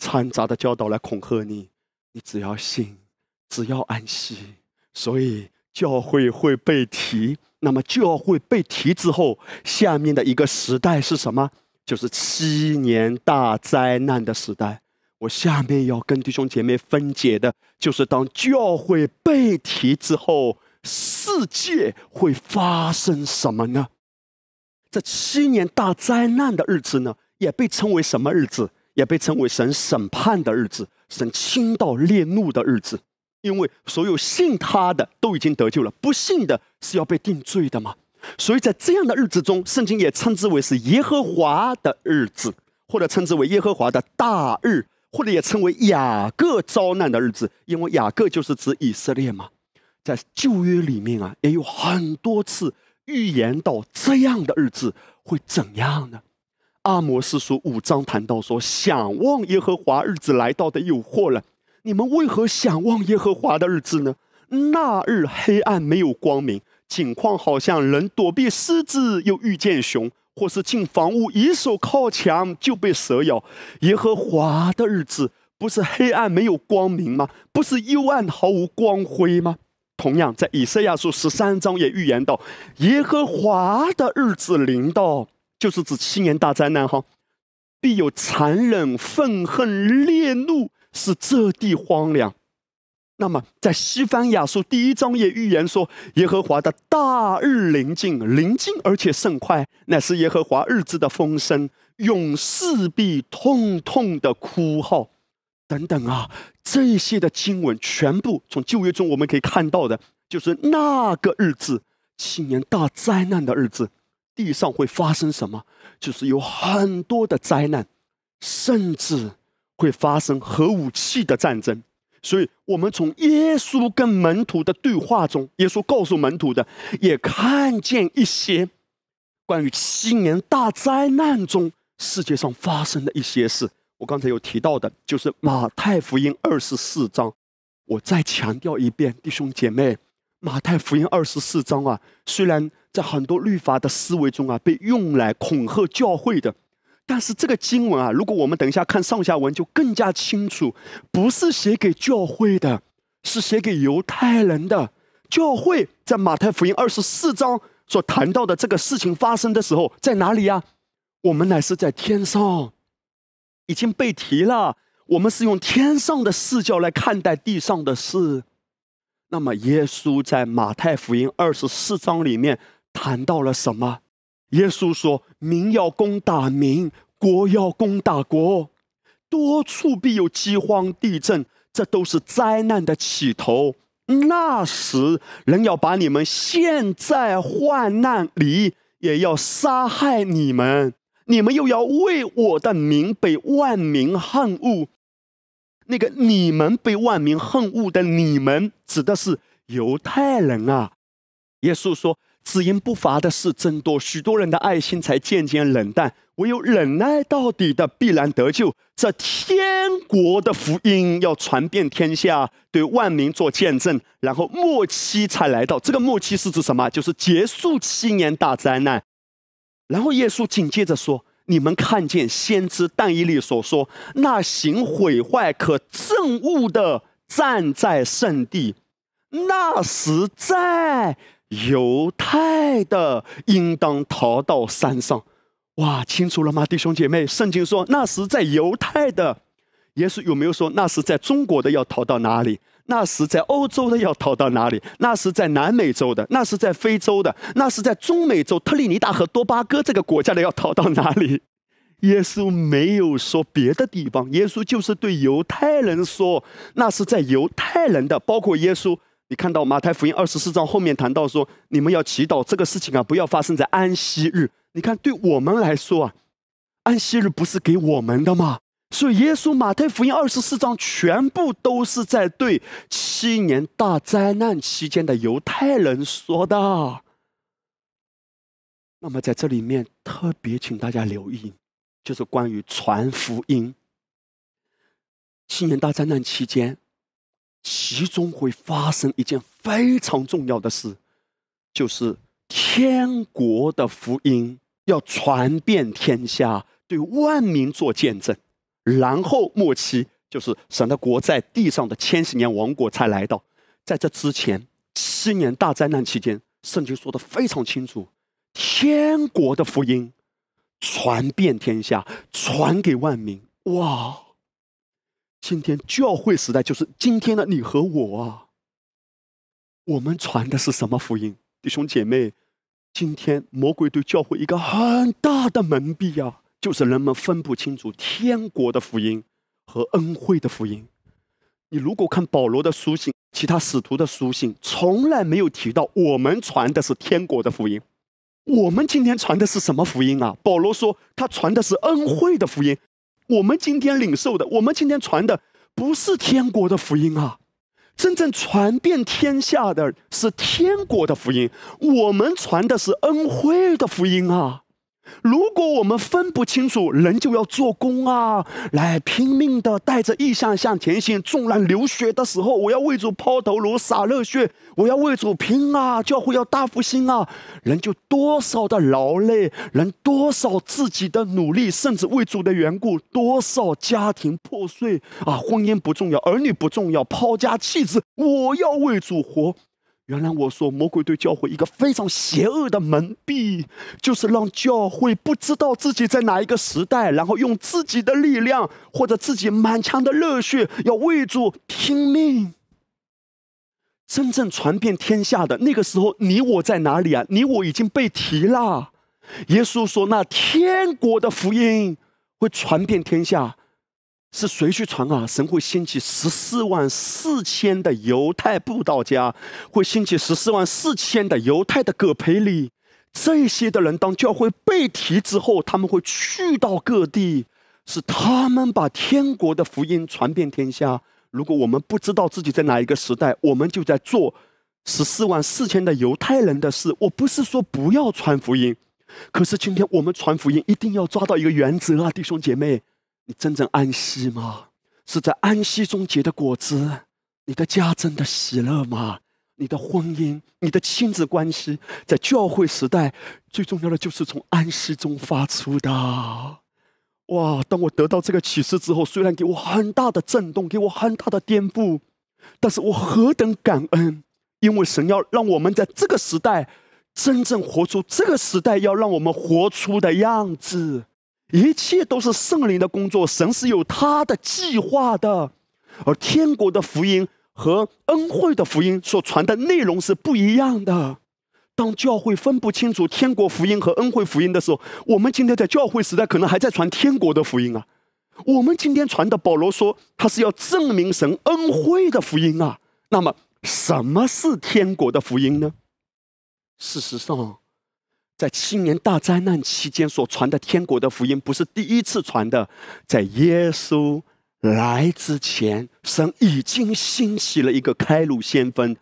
掺杂的教导来恐吓你，你只要信，只要安息。所以教会会被提。那么教会被提之后，下面的一个时代是什么？就是七年大灾难的时代。我下面要跟弟兄姐妹分解的，就是当教会被提之后，世界会发生什么呢？这七年大灾难的日子呢，也被称为什么日子？也被称为神审判的日子，神倾倒烈怒的日子。因为所有信他的都已经得救了，不信的是要被定罪的嘛。所以在这样的日子中，圣经也称之为是耶和华的日子，或者称之为耶和华的大日，或者也称为雅各遭难的日子。因为雅各就是指以色列嘛。在旧约里面啊，也有很多次预言到这样的日子会怎样呢？阿摩斯书五章谈到说，想望耶和华日子来到的诱惑了。你们为何想望耶和华的日子呢？那日黑暗没有光明，景况好像人躲避狮子又遇见熊，或是进房屋一手靠墙就被蛇咬。耶和华的日子不是黑暗没有光明吗？不是幽暗毫无光辉吗？同样，在以赛亚书十三章也预言到，耶和华的日子临到，就是指七年大灾难哈。必有残忍、愤恨、烈怒，是这地荒凉。那么，在西番雅书第一章也预言说，耶和华的大日临近，临近而且甚快，乃是耶和华日子的风声，永世必痛痛的哭号，等等啊，这些的经文全部从旧约中我们可以看到的，就是那个日子，七年大灾难的日子，地上会发生什么？就是有很多的灾难，甚至会发生核武器的战争。所以，我们从耶稣跟门徒的对话中，耶稣告诉门徒的，也看见一些关于七年大灾难中世界上发生的一些事。我刚才有提到的，就是马太福音二十四章。我再强调一遍，弟兄姐妹，马太福音二十四章啊，虽然在很多律法的思维中啊，被用来恐吓教会的。但是这个经文啊，如果我们等一下看上下文，就更加清楚，不是写给教会的，是写给犹太人的。教会在马太福音二十四章所谈到的这个事情发生的时候，在哪里呀？我们乃是在天上，已经被提了。我们是用天上的视角来看待地上的事。那么，耶稣在马太福音二十四章里面谈到了什么？耶稣说：“民要攻打民，国要攻打国，多处必有饥荒、地震，这都是灾难的起头。那时，人要把你们陷在患难里，也要杀害你们。你们又要为我的名被万民恨恶。那个你们被万民恨恶的你们，指的是犹太人啊。”耶稣说。只因不法的事增多，许多人的爱心才渐渐冷淡。唯有忍耐到底的，必然得救。这天国的福音要传遍天下，对万民做见证，然后末期才来到。这个末期是指什么？就是结束七年大灾难。然后耶稣紧接着说：“你们看见先知但以理所说，那行毁坏可憎恶的站在圣地，那时在。”犹太的应当逃到山上，哇，清楚了吗，弟兄姐妹？圣经说那时在犹太的，耶稣有没有说那时在中国的要逃到哪里？那时在欧洲的要逃到哪里？那是在南美洲的，那是在非洲的，那是在中美洲特立尼达和多巴哥这个国家的要逃到哪里？耶稣没有说别的地方，耶稣就是对犹太人说，那是在犹太人的，包括耶稣。你看到马太福音二十四章后面谈到说，你们要祈祷这个事情啊，不要发生在安息日。你看，对我们来说啊，安息日不是给我们的吗？所以耶稣马太福音二十四章全部都是在对七年大灾难期间的犹太人说的。那么在这里面特别请大家留意，就是关于传福音，七年大灾难期间。其中会发生一件非常重要的事，就是天国的福音要传遍天下，对万民做见证。然后末期就是神的国在地上的千禧年王国才来到。在这之前，七年大灾难期间，圣经说的非常清楚：天国的福音传遍天下，传给万民。哇！今天教会时代就是今天的你和我啊。我们传的是什么福音，弟兄姐妹？今天魔鬼对教会一个很大的蒙蔽啊，就是人们分不清楚天国的福音和恩惠的福音。你如果看保罗的书信，其他使徒的书信，从来没有提到我们传的是天国的福音。我们今天传的是什么福音啊？保罗说他传的是恩惠的福音。我们今天领受的，我们今天传的，不是天国的福音啊！真正传遍天下的是天国的福音，我们传的是恩惠的福音啊！如果我们分不清楚，人就要做工啊，来拼命的带着意向向前行。纵然流血的时候，我要为主抛头颅洒热血，我要为主拼啊！教会要大复兴啊！人就多少的劳累，人多少自己的努力，甚至为主的缘故，多少家庭破碎啊！婚姻不重要，儿女不重要，抛家弃子，我要为主活。原来我说魔鬼对教会一个非常邪恶的蒙蔽，就是让教会不知道自己在哪一个时代，然后用自己的力量或者自己满腔的热血要为主拼命。真正传遍天下的那个时候，你我在哪里啊？你我已经被提了。耶稣说：“那天国的福音会传遍天下。”是谁去传啊？神会兴起十四万四千的犹太布道家，会兴起十四万四千的犹太的葛培里。这些的人，当教会被提之后，他们会去到各地，是他们把天国的福音传遍天下。如果我们不知道自己在哪一个时代，我们就在做十四万四千的犹太人的事。我不是说不要传福音，可是今天我们传福音一定要抓到一个原则啊，弟兄姐妹。你真正安息吗？是在安息中结的果子。你的家真的喜乐吗？你的婚姻、你的亲子关系，在教会时代最重要的就是从安息中发出的。哇！当我得到这个启示之后，虽然给我很大的震动，给我很大的颠覆，但是我何等感恩，因为神要让我们在这个时代真正活出这个时代要让我们活出的样子。一切都是圣灵的工作，神是有他的计划的，而天国的福音和恩惠的福音所传的内容是不一样的。当教会分不清楚天国福音和恩惠福音的时候，我们今天在教会时代可能还在传天国的福音啊。我们今天传的，保罗说他是要证明神恩惠的福音啊。那么，什么是天国的福音呢？事实上。在七年大灾难期间所传的天国的福音，不是第一次传的。在耶稣来之前，神已经兴起了一个开路先锋，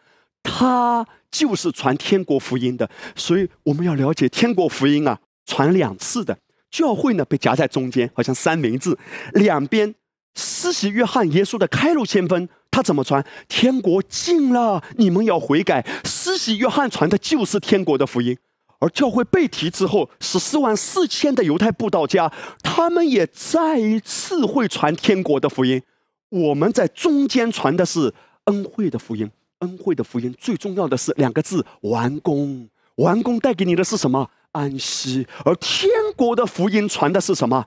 他就是传天国福音的。所以我们要了解天国福音啊，传两次的教会呢被夹在中间，好像三明治两边。施洗约翰，耶稣的开路先锋，他怎么传？天国近了，你们要悔改。施洗约翰传的就是天国的福音。而教会被提之后，十四万四千的犹太布道家，他们也再一次会传天国的福音。我们在中间传的是恩惠的福音，恩惠的福音最重要的是两个字：完工。完工带给你的是什么？安息。而天国的福音传的是什么？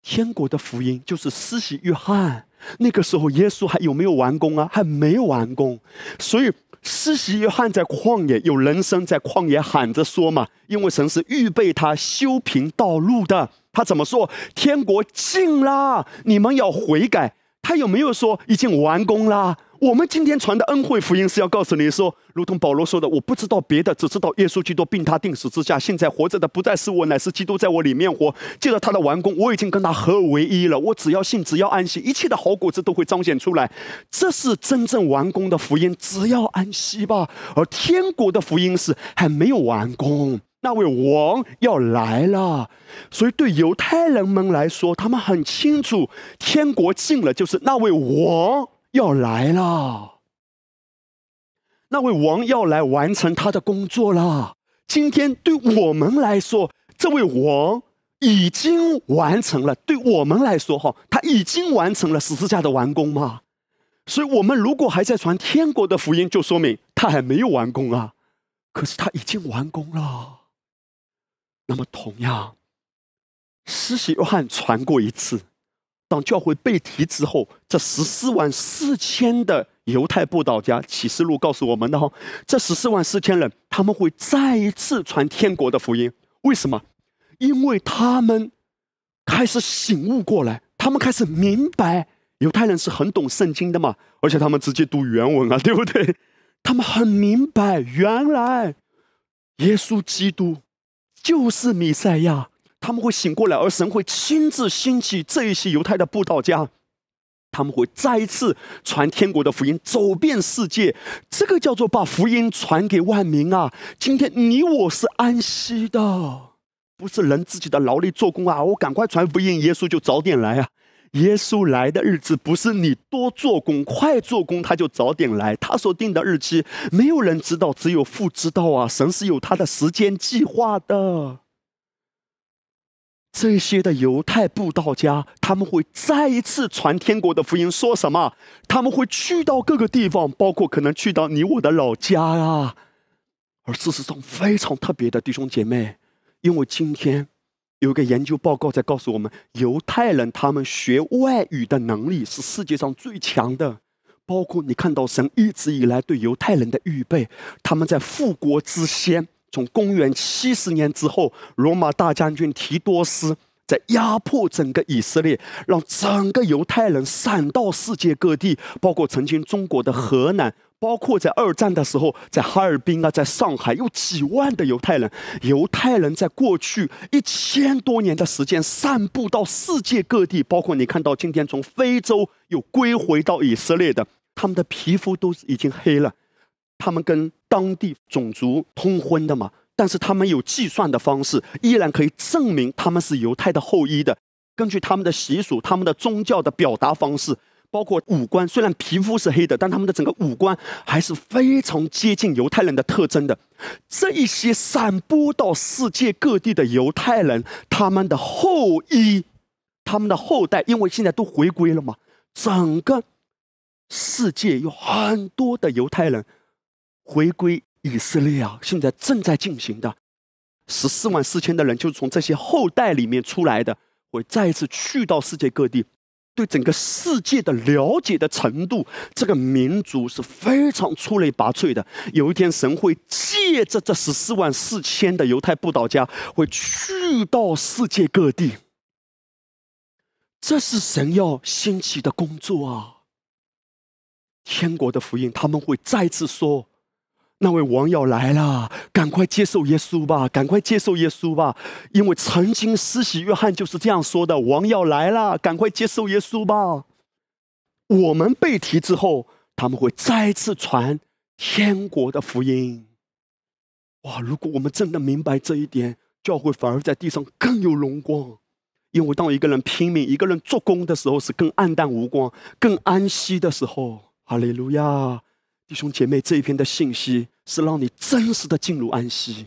天国的福音就是施洗约翰。那个时候，耶稣还有没有完工啊？还没完工，所以。施洗约翰在旷野有人声在旷野喊着说嘛，因为神是预备他修平道路的。他怎么说？天国近啦，你们要悔改。他有没有说已经完工了？我们今天传的恩惠福音是要告诉你说，如同保罗说的，我不知道别的，只知道耶稣基督病他定死之下，现在活着的不再是我，乃是基督在我里面活。借着他的完工，我已经跟他合而为一了。我只要信，只要安息，一切的好果子都会彰显出来。这是真正完工的福音，只要安息吧。而天国的福音是还没有完工，那位王要来了。所以对犹太人们来说，他们很清楚，天国近了，就是那位王。要来了，那位王要来完成他的工作了。今天对我们来说，这位王已经完成了。对我们来说，哈，他已经完成了十字架的完工嘛。所以，我们如果还在传天国的福音，就说明他还没有完工啊。可是他已经完工了。那么，同样，施洗约翰传过一次。当教会被提之后，这十四万四千的犹太布道家，启示录告诉我们的哈，这十四万四千人他们会再一次传天国的福音。为什么？因为他们开始醒悟过来，他们开始明白，犹太人是很懂圣经的嘛，而且他们直接读原文啊，对不对？他们很明白，原来耶稣基督就是弥赛亚。他们会醒过来，而神会亲自兴起这一些犹太的布道家，他们会再一次传天国的福音，走遍世界。这个叫做把福音传给万民啊！今天你我是安息的，不是人自己的劳力做工啊！我赶快传福音，耶稣就早点来啊！耶稣来的日子不是你多做工、快做工，他就早点来。他所定的日期，没有人知道，只有父知道啊！神是有他的时间计划的。这些的犹太布道家，他们会再一次传天国的福音，说什么？他们会去到各个地方，包括可能去到你我的老家啊。而事实上，非常特别的弟兄姐妹，因为今天有一个研究报告在告诉我们，犹太人他们学外语的能力是世界上最强的。包括你看到神一直以来对犹太人的预备，他们在复国之先。从公元七十年之后，罗马大将军提多斯在压迫整个以色列，让整个犹太人散到世界各地，包括曾经中国的河南，包括在二战的时候，在哈尔滨啊，在上海有几万的犹太人。犹太人在过去一千多年的时间散布到世界各地，包括你看到今天从非洲又归回到以色列的，他们的皮肤都已经黑了。他们跟当地种族通婚的嘛，但是他们有计算的方式，依然可以证明他们是犹太的后裔的。根据他们的习俗、他们的宗教的表达方式，包括五官，虽然皮肤是黑的，但他们的整个五官还是非常接近犹太人的特征的。这一些散播到世界各地的犹太人，他们的后裔、他们的后代，因为现在都回归了嘛，整个世界有很多的犹太人。回归以色列啊，现在正在进行的十四万四千的人，就是从这些后代里面出来的，会再一次去到世界各地，对整个世界的了解的程度，这个民族是非常出类拔萃的。有一天，神会借着这十四万四千的犹太布道家，会去到世界各地。这是神要兴起的工作啊！天国的福音，他们会再次说。那位王要来了，赶快接受耶稣吧！赶快接受耶稣吧！因为曾经施洗约翰就是这样说的：“王要来了，赶快接受耶稣吧！”我们被提之后，他们会再次传天国的福音。哇！如果我们真的明白这一点，教会反而在地上更有荣光。因为当一个人拼命、一个人做工的时候，是更暗淡无光、更安息的时候。哈利路亚！弟兄姐妹，这一篇的信息是让你真实的进入安息。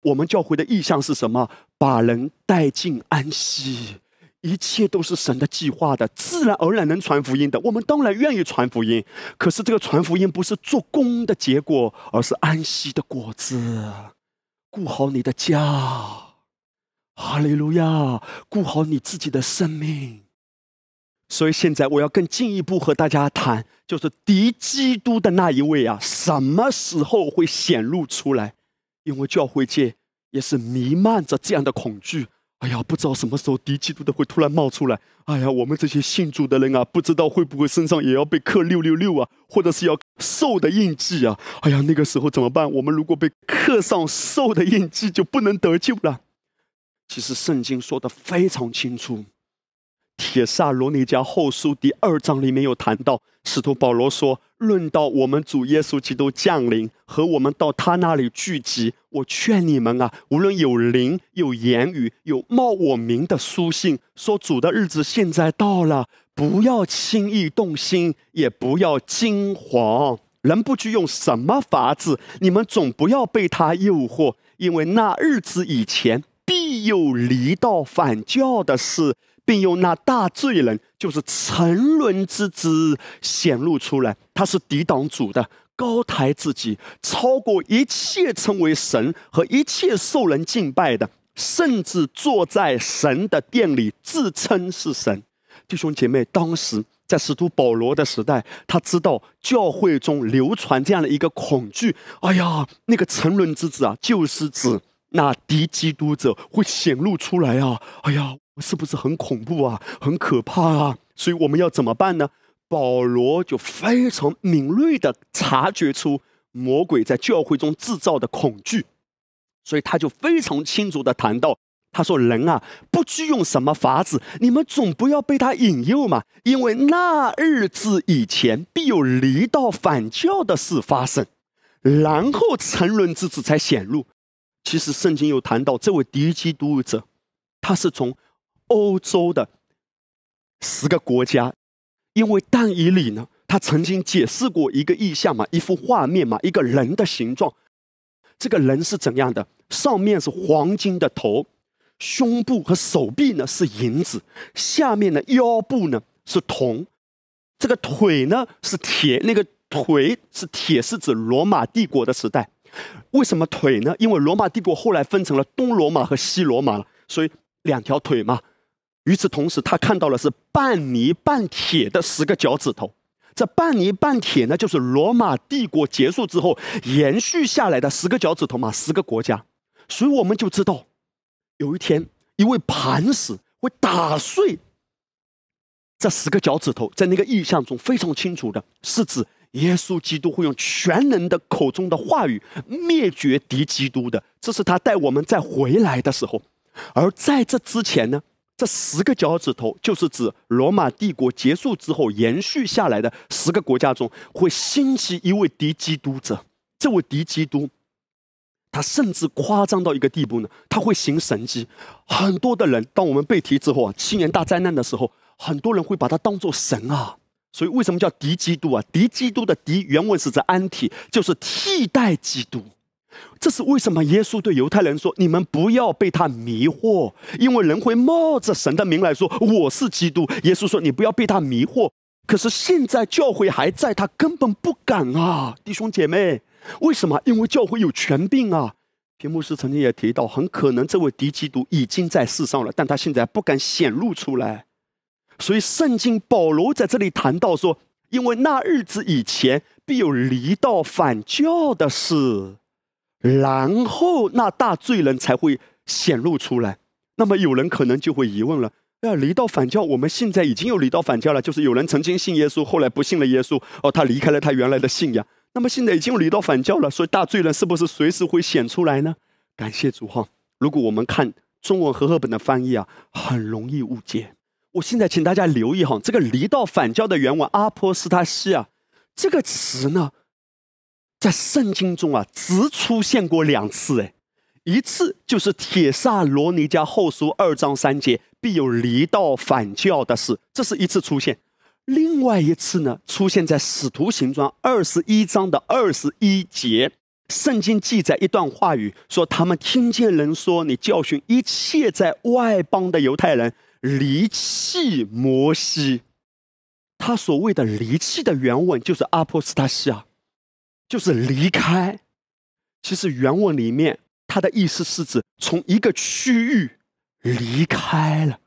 我们教会的意向是什么？把人带进安息，一切都是神的计划的，自然而然能传福音的。我们当然愿意传福音，可是这个传福音不是做工的结果，而是安息的果子。顾好你的家，哈利路亚！顾好你自己的生命。所以现在我要更进一步和大家谈，就是敌基督的那一位啊，什么时候会显露出来？因为教会界也是弥漫着这样的恐惧。哎呀，不知道什么时候敌基督的会突然冒出来。哎呀，我们这些信主的人啊，不知道会不会身上也要被刻六六六啊，或者是要兽的印记啊？哎呀，那个时候怎么办？我们如果被刻上兽的印记，就不能得救了。其实圣经说的非常清楚。铁萨罗尼迦后书第二章里面有谈到，使徒保罗说：“论到我们主耶稣基督降临和我们到他那里聚集，我劝你们啊，无论有灵、有言语、有冒我名的书信，说主的日子现在到了，不要轻易动心，也不要惊慌。人不知用什么法子，你们总不要被他诱惑，因为那日子以前必有离道反教的事。”并用那大罪人，就是沉沦之子显露出来。他是抵挡主的，高抬自己，超过一切称为神和一切受人敬拜的，甚至坐在神的殿里自称是神。弟兄姐妹，当时在使徒保罗的时代，他知道教会中流传这样的一个恐惧：哎呀，那个沉沦之子啊，就是指那敌基督者会显露出来啊！哎呀。是不是很恐怖啊？很可怕啊！所以我们要怎么办呢？保罗就非常敏锐的察觉出魔鬼在教会中制造的恐惧，所以他就非常清楚的谈到，他说：“人啊，不知用什么法子，你们总不要被他引诱嘛，因为那日子以前必有离道反教的事发生，然后沉沦之子才显露。其实圣经有谈到，这位敌基督者，他是从。”欧洲的十个国家，因为但以理呢，他曾经解释过一个意象嘛，一幅画面嘛，一个人的形状。这个人是怎样的？上面是黄金的头，胸部和手臂呢是银子，下面呢腰部呢是铜，这个腿呢是铁，那个腿是铁，是指罗马帝国的时代。为什么腿呢？因为罗马帝国后来分成了东罗马和西罗马了，所以两条腿嘛。与此同时，他看到了是半泥半铁的十个脚趾头。这半泥半铁呢，就是罗马帝国结束之后延续下来的十个脚趾头嘛，十个国家。所以我们就知道，有一天一位磐石会打碎这十个脚趾头，在那个意象中非常清楚的是指耶稣基督会用全能的口中的话语灭绝敌基督的。这是他带我们再回来的时候，而在这之前呢？这十个脚趾头，就是指罗马帝国结束之后延续下来的十个国家中，会兴起一位敌基督者。这位敌基督，他甚至夸张到一个地步呢，他会行神迹。很多的人，当我们被提之后啊，七年大灾难的时候，很多人会把他当做神啊。所以为什么叫敌基督啊？敌基督的敌原文是指安体，就是替代基督。这是为什么？耶稣对犹太人说：“你们不要被他迷惑，因为人会冒着神的名来说我是基督。”耶稣说：“你不要被他迷惑。”可是现在教会还在，他根本不敢啊，弟兄姐妹，为什么？因为教会有权柄啊。田牧师曾经也提到，很可能这位敌基督已经在世上了，但他现在不敢显露出来。所以圣经保罗在这里谈到说：“因为那日子以前必有离道反教的事。”然后那大罪人才会显露出来。那么有人可能就会疑问了：要离道反教，我们现在已经有离道反教了，就是有人曾经信耶稣，后来不信了耶稣，哦，他离开了他原来的信仰。那么现在已经有离道反教了，所以大罪人是不是随时会显出来呢？感谢主哈！如果我们看中文和合本的翻译啊，很容易误解。我现在请大家留意哈，这个离道反教的原文阿波斯塔西啊，这个词呢。在圣经中啊，只出现过两次，哎，一次就是《铁萨罗尼迦后书》二章三节，必有离道反教的事，这是一次出现；另外一次呢，出现在《使徒行传》二十一章的二十一节，圣经记载一段话语，说他们听见人说，你教训一切在外邦的犹太人离弃摩西。他所谓的离弃的原文就是阿波斯塔西亚。就是离开，其实原文里面它的意思是指从一个区域离开了。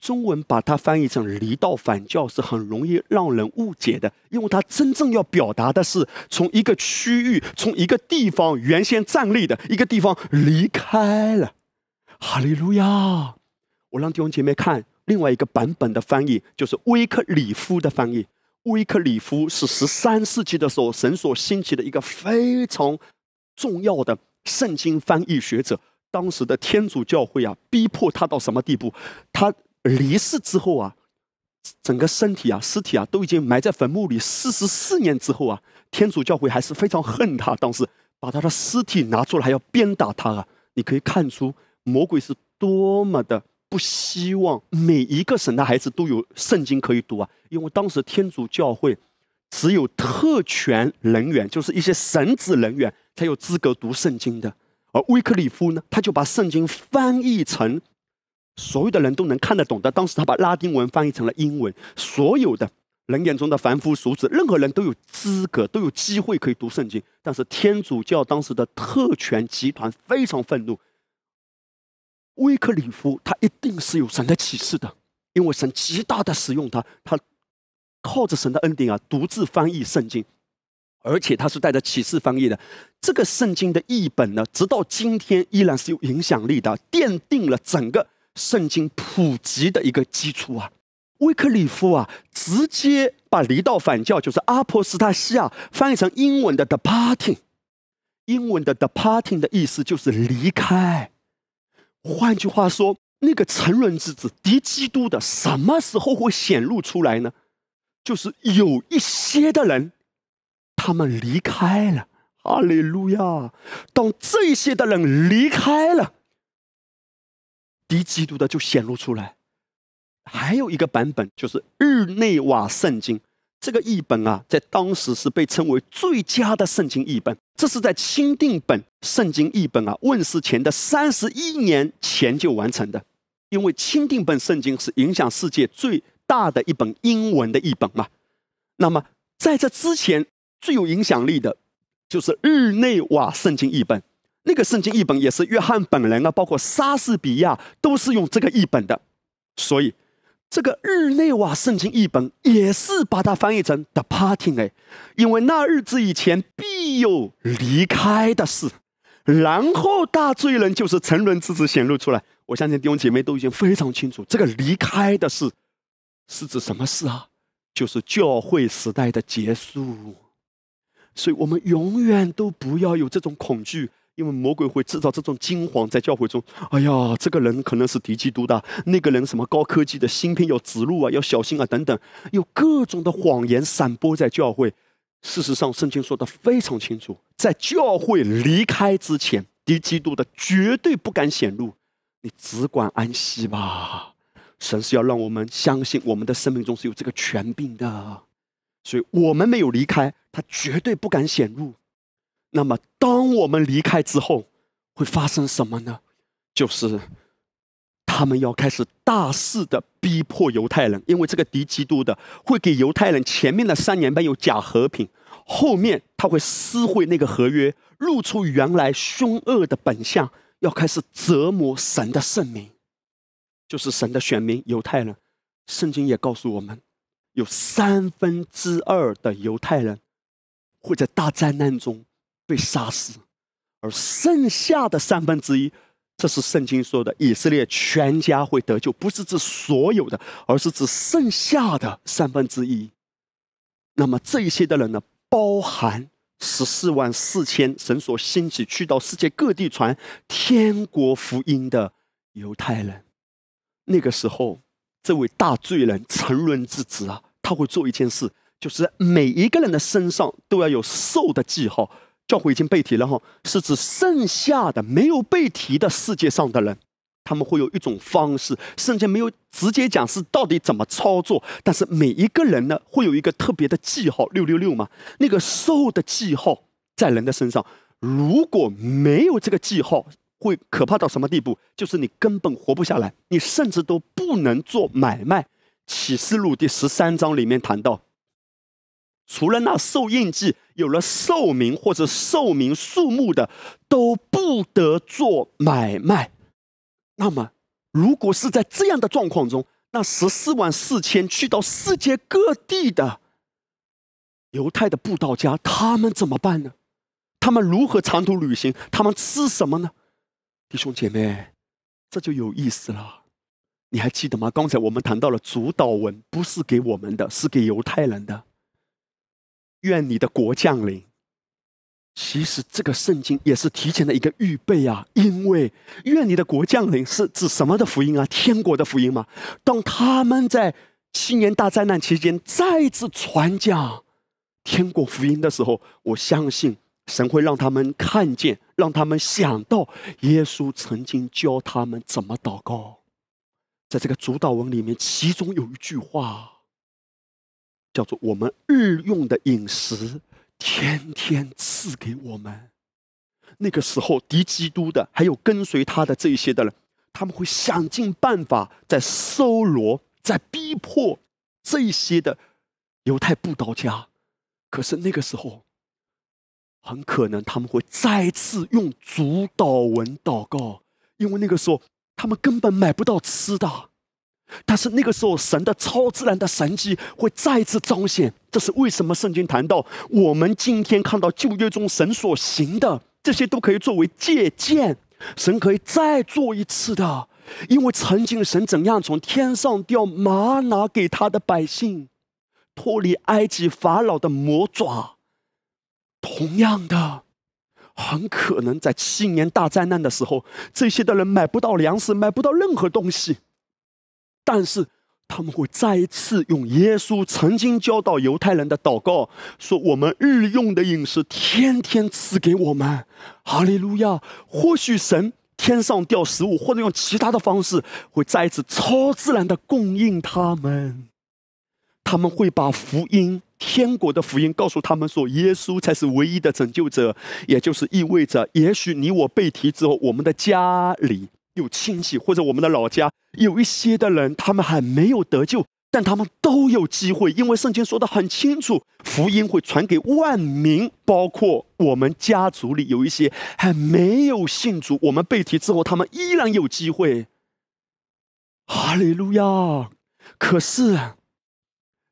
中文把它翻译成“离道反教”是很容易让人误解的，因为它真正要表达的是从一个区域、从一个地方原先站立的一个地方离开了。哈利路亚！我让弟兄姐妹看另外一个版本的翻译，就是威克里夫的翻译。威克里夫是十三世纪的时候神所兴起的一个非常重要的圣经翻译学者。当时的天主教会啊，逼迫他到什么地步？他离世之后啊，整个身体啊、尸体啊都已经埋在坟墓里四十四年之后啊，天主教会还是非常恨他。当时把他的尸体拿出来，还要鞭打他啊！你可以看出魔鬼是多么的。不希望每一个神的孩子都有圣经可以读啊，因为当时天主教会只有特权人员，就是一些神职人员才有资格读圣经的。而威克里夫呢，他就把圣经翻译成所有的人都能看得懂的。当时他把拉丁文翻译成了英文，所有的人眼中的凡夫俗子，任何人都有资格、都有机会可以读圣经。但是天主教当时的特权集团非常愤怒。威克里夫他一定是有神的启示的，因为神极大的使用他，他靠着神的恩典啊，独自翻译圣经，而且他是带着启示翻译的。这个圣经的译本呢，直到今天依然是有影响力的，奠定了整个圣经普及的一个基础啊。威克里夫啊，直接把离道反教就是阿波斯塔西亚翻译成英文的 departing，英文的 departing 的意思就是离开。换句话说，那个沉沦之子敌基督的什么时候会显露出来呢？就是有一些的人，他们离开了，哈利路亚！当这些的人离开了，敌基督的就显露出来。还有一个版本就是日内瓦圣经，这个译本啊，在当时是被称为最佳的圣经译本。这是在钦定本圣经译本啊问世前的三十一年前就完成的。因为钦定本圣经是影响世界最大的一本英文的译本嘛。那么在这之前最有影响力的，就是日内瓦圣经译本。那个圣经译本也是约翰本人啊，包括莎士比亚都是用这个译本的。所以。这个日内瓦圣经译本也是把它翻译成 “the parting” 哎，因为那日子以前必有离开的事，然后大罪人就是沉沦之子显露出来。我相信弟兄姐妹都已经非常清楚，这个离开的事是指什么事啊？就是教会时代的结束。所以我们永远都不要有这种恐惧。因为魔鬼会制造这种惊慌在教会中。哎呀，这个人可能是敌基督的，那个人什么高科技的芯片要植入啊，要小心啊，等等，有各种的谎言散播在教会。事实上，圣经说的非常清楚，在教会离开之前，敌基督的绝对不敢显露。你只管安息吧。神是要让我们相信，我们的生命中是有这个权柄的，所以我们没有离开，他绝对不敢显露。那么，当我们离开之后，会发生什么呢？就是他们要开始大肆的逼迫犹太人，因为这个敌基督的会给犹太人前面的三年半有假和平，后面他会撕毁那个合约，露出原来凶恶的本相，要开始折磨神的圣民，就是神的选民犹太人。圣经也告诉我们，有三分之二的犹太人会在大灾难中。被杀死，而剩下的三分之一，这是圣经说的以色列全家会得救，不是指所有的，而是指剩下的三分之一。那么这一些的人呢，包含十四万四千神所兴起去到世界各地传天国福音的犹太人。那个时候，这位大罪人沉沦之子啊，他会做一件事，就是每一个人的身上都要有兽的记号。教会已经被提了哈，是指剩下的没有被提的世界上的人，他们会有一种方式，圣经没有直接讲是到底怎么操作，但是每一个人呢会有一个特别的记号，六六六嘛，那个兽的记号在人的身上，如果没有这个记号，会可怕到什么地步？就是你根本活不下来，你甚至都不能做买卖。启示录第十三章里面谈到。除了那受印记、有了寿名或者寿名数目的，都不得做买卖。那么，如果是在这样的状况中，那十四万四千去到世界各地的犹太的布道家，他们怎么办呢？他们如何长途旅行？他们吃什么呢？弟兄姐妹，这就有意思了。你还记得吗？刚才我们谈到了主导文，不是给我们的，是给犹太人的。愿你的国降临。其实这个圣经也是提前的一个预备啊，因为愿你的国降临是指什么的福音啊？天国的福音吗？当他们在七年大灾难期间再次传讲天国福音的时候，我相信神会让他们看见，让他们想到耶稣曾经教他们怎么祷告。在这个主导文里面，其中有一句话。叫做我们日用的饮食，天天赐给我们。那个时候，敌基督的还有跟随他的这一些的人，他们会想尽办法在搜罗、在逼迫这些的犹太布道家。可是那个时候，很可能他们会再次用主导文祷告，因为那个时候他们根本买不到吃的。但是那个时候，神的超自然的神迹会再次彰显。这是为什么？圣经谈到，我们今天看到旧约中神所行的这些，都可以作为借鉴。神可以再做一次的，因为曾经神怎样从天上掉玛拿给他的百姓，脱离埃及法老的魔爪。同样的，很可能在七年大灾难的时候，这些的人买不到粮食，买不到任何东西。但是他们会再一次用耶稣曾经教导犹太人的祷告，说：“我们日用的饮食，天天赐给我们。”哈利路亚！或许神天上掉食物，或者用其他的方式，会再一次超自然的供应他们。他们会把福音天国的福音，告诉他们说，耶稣才是唯一的拯救者，也就是意味着，也许你我被提之后，我们的家里有亲戚，或者我们的老家有一些的人，他们还没有得救，但他们都有机会，因为圣经说的很清楚，福音会传给万民，包括我们家族里有一些还没有信主，我们被提之后，他们依然有机会。哈利路亚！可是，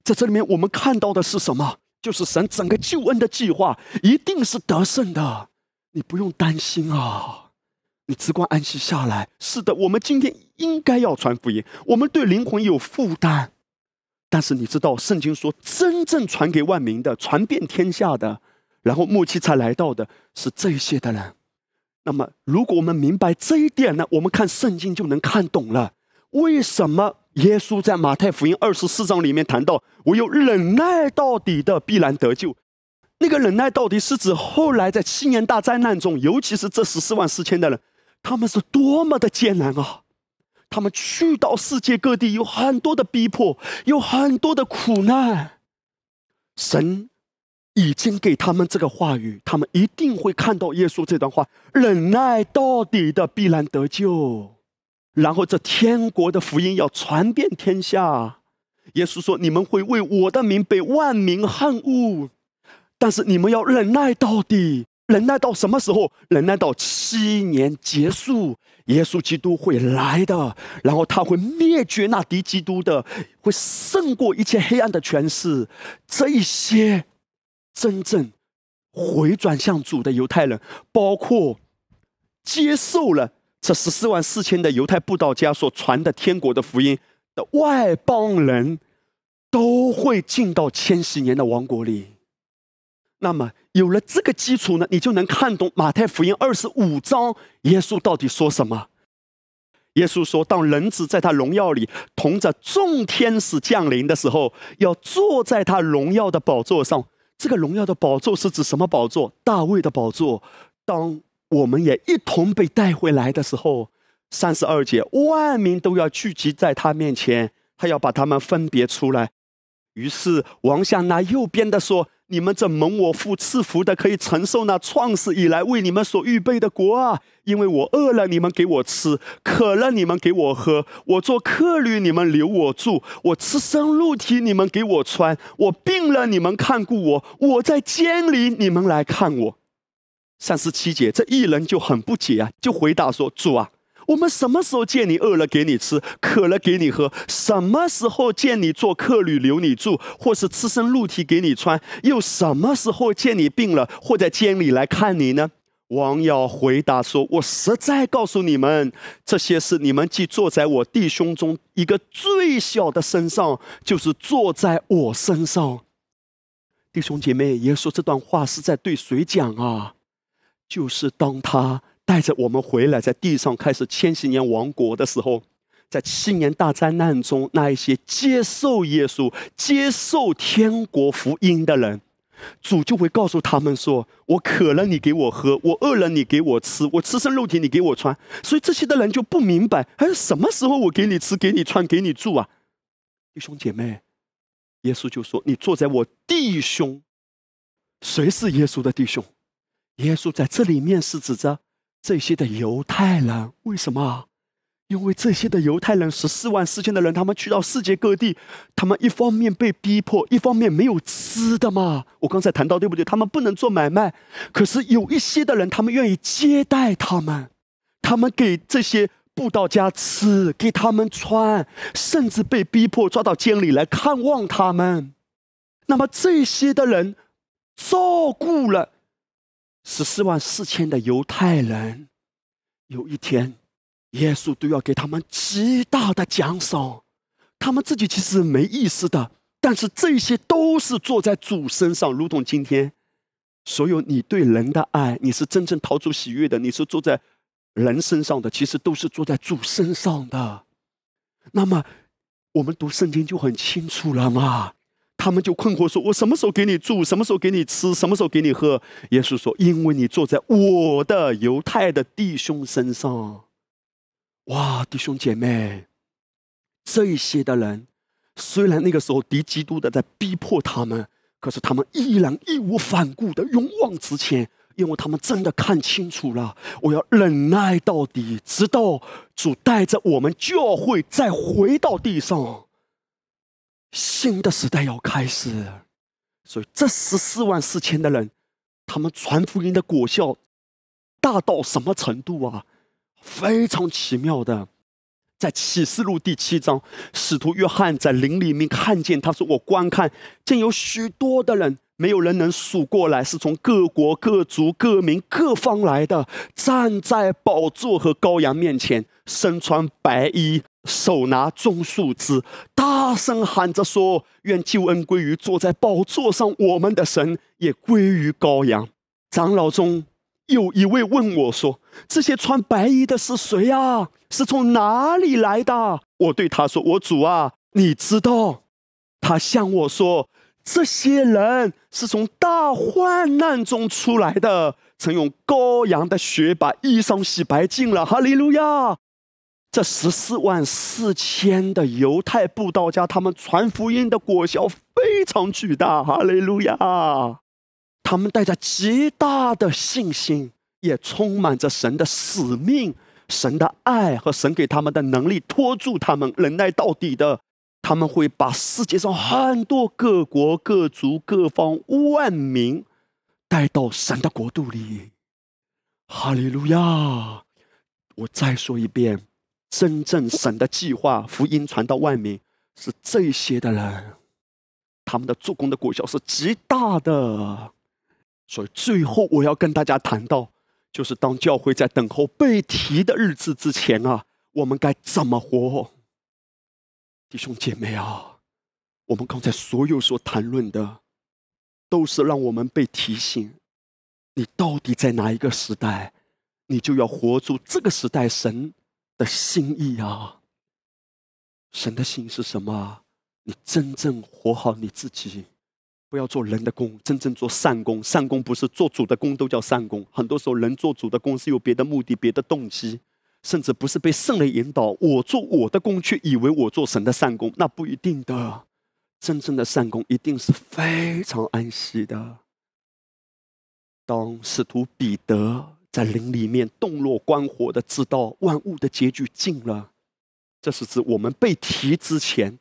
在这里面，我们看到的是什么？就是神整个救恩的计划一定是得胜的，你不用担心啊，你只管安息下来。是的，我们今天应该要传福音，我们对灵魂有负担，但是你知道，圣经说，真正传给万民的、传遍天下的，然后末期才来到的是这些的人。那么，如果我们明白这一点呢，我们看圣经就能看懂了。为什么耶稣在马太福音二十四章里面谈到“唯有忍耐到底的必然得救”？那个忍耐到底是指后来在七年大灾难中，尤其是这十四万四千的人，他们是多么的艰难啊！他们去到世界各地，有很多的逼迫，有很多的苦难。神已经给他们这个话语，他们一定会看到耶稣这段话：“忍耐到底的必然得救。”然后，这天国的福音要传遍天下。耶稣说：“你们会为我的名被万民恨恶，但是你们要忍耐到底，忍耐到什么时候？忍耐到七年结束，耶稣基督会来的。然后他会灭绝那敌基督的，会胜过一切黑暗的权势。这一些真正回转向主的犹太人，包括接受了。”这十四万四千的犹太布道家所传的天国的福音的外邦人，都会进到千禧年的王国里。那么有了这个基础呢，你就能看懂马太福音二十五章耶稣到底说什么。耶稣说：“当人子在他荣耀里同着众天使降临的时候，要坐在他荣耀的宝座上。这个荣耀的宝座是指什么宝座？大卫的宝座。当。”我们也一同被带回来的时候，三十二节，万民都要聚集在他面前，他要把他们分别出来。于是王向那右边的说：“你们这蒙我父赐福的，可以承受那创世以来为你们所预备的国啊！因为我饿了，你们给我吃；渴了，你们给我喝；我做客旅，你们留我住；我吃生肉体，你们给我穿；我病了，你们看顾我；我在监里，你们来看我。”三十七节，这一人就很不解啊，就回答说：“主啊，我们什么时候见你饿了给你吃，渴了给你喝？什么时候见你做客旅留你住，或是赤身露体给你穿？又什么时候见你病了，或在监里来看你呢？”王耀回答说：“我实在告诉你们，这些事你们既坐在我弟兄中一个最小的身上，就是坐在我身上。”弟兄姐妹，耶稣这段话是在对谁讲啊？就是当他带着我们回来，在地上开始千禧年王国的时候，在七年大灾难中，那一些接受耶稣、接受天国福音的人，主就会告诉他们说：“我渴了，你给我喝；我饿了，你给我吃；我吃生肉体，你给我穿。”所以这些的人就不明白，哎，什么时候我给你吃、给你穿、给你住啊？弟兄姐妹，耶稣就说：“你坐在我弟兄，谁是耶稣的弟兄？”耶稣在这里面是指着这些的犹太人，为什么？因为这些的犹太人十四万四千的人，他们去到世界各地，他们一方面被逼迫，一方面没有吃的嘛。我刚才谈到对不对？他们不能做买卖，可是有一些的人，他们愿意接待他们，他们给这些布道家吃，给他们穿，甚至被逼迫抓到监里来看望他们。那么这些的人照顾了。十四万四千的犹太人，有一天，耶稣都要给他们极大的奖赏。他们自己其实没意识的，但是这些都是坐在主身上，如同今天，所有你对人的爱，你是真正陶出喜悦的，你是坐在人身上的，其实都是坐在主身上的。那么，我们读圣经就很清楚了嘛。他们就困惑说：“我什么时候给你住？什么时候给你吃？什么时候给你喝？”耶稣说：“因为你坐在我的犹太的弟兄身上。”哇，弟兄姐妹，这些的人虽然那个时候敌基督的在逼迫他们，可是他们依然义无反顾的勇往直前，因为他们真的看清楚了，我要忍耐到底，直到主带着我们教会再回到地上，新的时代要开始。所以这十四万四千的人，他们传福音的果效大到什么程度啊？非常奇妙的。在启示录第七章，使徒约翰在林里面看见，他说：“我观看，见有许多的人，没有人能数过来，是从各国、各族、各民、各方来的，站在宝座和羔羊面前，身穿白衣，手拿棕树枝，大声喊着说：‘愿救恩归于坐在宝座上我们的神，也归于羔羊。’长老中。”有一位问我说：“这些穿白衣的是谁呀？是从哪里来的？”我对他说：“我主啊，你知道。”他向我说：“这些人是从大患难中出来的，曾用羔羊的血把衣裳洗白净了。”哈利路亚！这十四万四千的犹太布道家，他们传福音的果效非常巨大。哈利路亚！他们带着极大的信心，也充满着神的使命、神的爱和神给他们的能力，拖住他们，忍耐到底的。他们会把世界上很多各国、各族、各方万民带到神的国度里。哈利路亚！我再说一遍，真正神的计划，福音传到万民，是这些的人，他们的做工的果效是极大的。所以最后我要跟大家谈到，就是当教会在等候被提的日子之前啊，我们该怎么活？弟兄姐妹啊，我们刚才所有所谈论的，都是让我们被提醒：你到底在哪一个时代，你就要活出这个时代神的心意啊！神的心是什么？你真正活好你自己。不要做人的工，真正做善工。善工不是做主的工都叫善工。很多时候，人做主的工是有别的目的、别的动机，甚至不是被圣灵引导。我做我的工，却以为我做神的善工，那不一定的。真正的善工一定是非常安息的。当使徒彼得在灵里面洞若观火的知道万物的结局近了，这是指我们被提之前。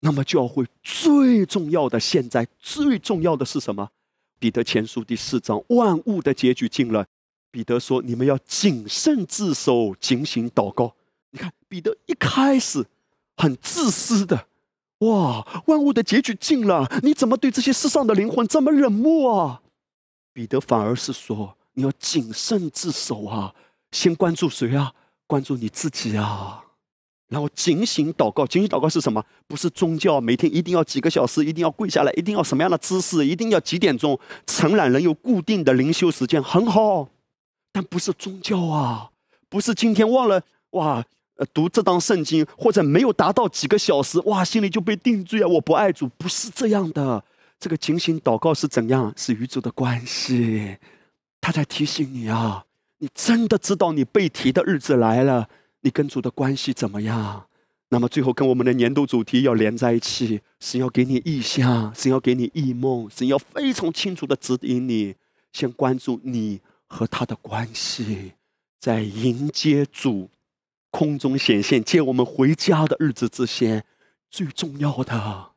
那么教会最重要的，现在最重要的是什么？彼得前书第四章，万物的结局近了。彼得说：“你们要谨慎自守，警醒祷告。”你看，彼得一开始很自私的，哇，万物的结局近了，你怎么对这些世上的灵魂这么冷漠啊？彼得反而是说：“你要谨慎自守啊，先关注谁啊？关注你自己啊。”然后警醒祷告，警醒祷告是什么？不是宗教，每天一定要几个小时，一定要跪下来，一定要什么样的姿势，一定要几点钟？承揽人有固定的灵修时间，很好，但不是宗教啊！不是今天忘了哇，呃，读这当圣经，或者没有达到几个小时，哇，心里就被定罪啊！我不爱主，不是这样的。这个警醒祷告是怎样？是与主的关系，他在提醒你啊！你真的知道你被提的日子来了。你跟主的关系怎么样？那么最后跟我们的年度主题要连在一起，神要给你意象，神要给你异梦，神要非常清楚的指引你，先关注你和他的关系，在迎接主空中显现接我们回家的日子之前，最重要的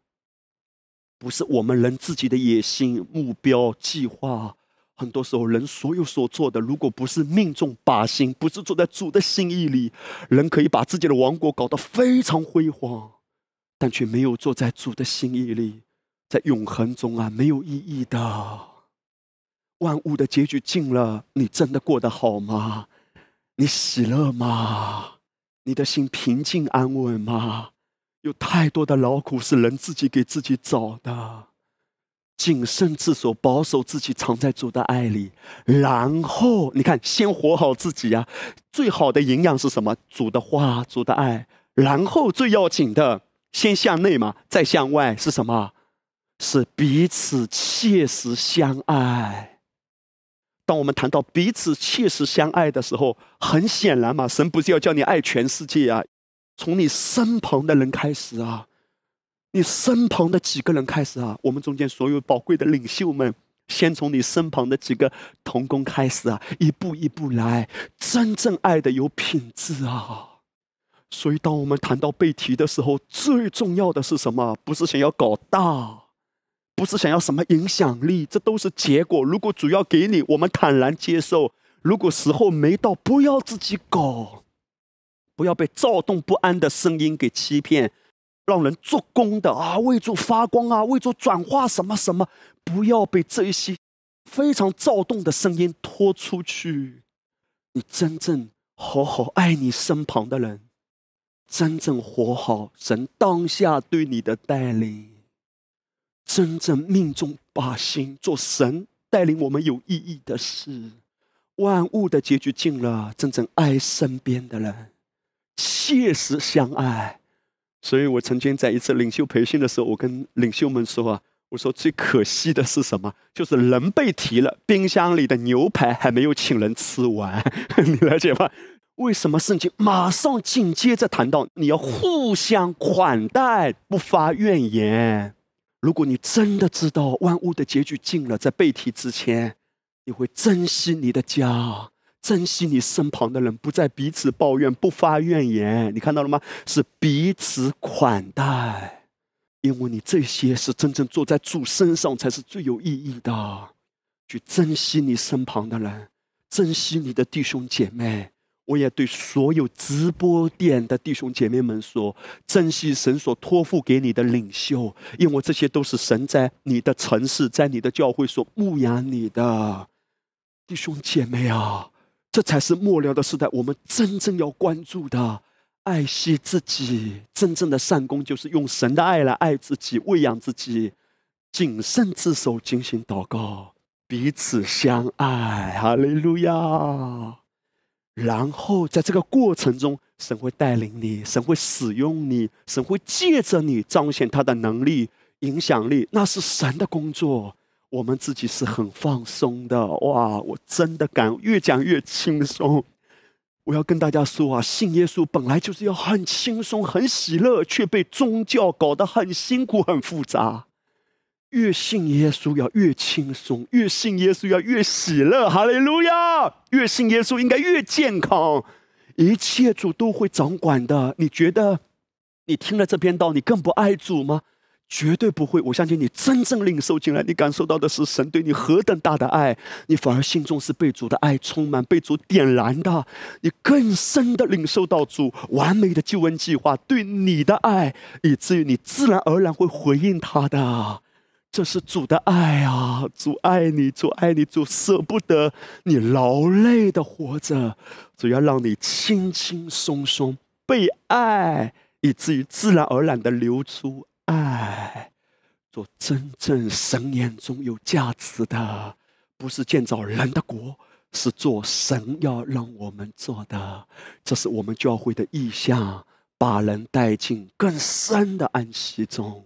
不是我们人自己的野心、目标、计划。很多时候，人所有所做的，如果不是命中靶心，不是坐在主的心意里，人可以把自己的王国搞得非常辉煌，但却没有坐在主的心意里，在永恒中啊，没有意义的。万物的结局尽了，你真的过得好吗？你喜乐吗？你的心平静安稳吗？有太多的劳苦是人自己给自己找的。谨慎自守，保守自己，藏在主的爱里。然后你看，先活好自己呀。最好的营养是什么？主的话，主的爱。然后最要紧的，先向内嘛，再向外是什么？是彼此切实相爱。当我们谈到彼此切实相爱的时候，很显然嘛，神不是要叫你爱全世界啊，从你身旁的人开始啊。你身旁的几个人开始啊，我们中间所有宝贵的领袖们，先从你身旁的几个童工开始啊，一步一步来，真正爱的有品质啊。所以，当我们谈到背题的时候，最重要的是什么？不是想要搞大，不是想要什么影响力，这都是结果。如果主要给你，我们坦然接受；如果时候没到，不要自己搞，不要被躁动不安的声音给欺骗，让人做工的啊，为主发光啊，为主转化什么什么，不要被这一些非常躁动的声音拖出去。你真正好好爱你身旁的人。真正活好神当下对你的带领，真正命中把心做神带领我们有意义的事，万物的结局尽了，真正爱身边的人，切实相爱。所以我曾经在一次领袖培训的时候，我跟领袖们说啊，我说最可惜的是什么？就是人被提了，冰箱里的牛排还没有请人吃完，你了解吗？为什么圣经马上紧接着谈到你要互相款待，不发怨言？如果你真的知道万物的结局近了，在被提之前，你会珍惜你的家，珍惜你身旁的人，不再彼此抱怨，不发怨言。你看到了吗？是彼此款待，因为你这些是真正坐在主身上才是最有意义的。去珍惜你身旁的人，珍惜你的弟兄姐妹。我也对所有直播点的弟兄姐妹们说：珍惜神所托付给你的领袖，因为这些都是神在你的城市、在你的教会所牧养你的弟兄姐妹啊！这才是末了的时代，我们真正要关注的。爱惜自己，真正的善功就是用神的爱来爱自己、喂养自己，谨慎自守、精心祷告，彼此相爱。哈利路亚！然后在这个过程中，神会带领你，神会使用你，神会借着你彰显他的能力、影响力。那是神的工作，我们自己是很放松的。哇，我真的敢越讲越轻松。我要跟大家说啊，信耶稣本来就是要很轻松、很喜乐，却被宗教搞得很辛苦、很复杂。越信耶稣要越轻松，越信耶稣要越喜乐，哈利路亚！越信耶稣应该越健康，一切主都会掌管的。你觉得你听了这篇道，你更不爱主吗？绝对不会！我相信你真正领受进来，你感受到的是神对你何等大的爱，你反而心中是被主的爱充满，被主点燃的，你更深的领受到主完美的救恩计划对你的爱，以至于你自然而然会回应他的。这是主的爱啊！主爱你，主爱你，主舍不得你劳累的活着，主要让你轻轻松松被爱，以至于自然而然的流出爱，做真正神眼中有价值的，不是建造人的国，是做神要让我们做的。这是我们教会的意向，把人带进更深的安息中。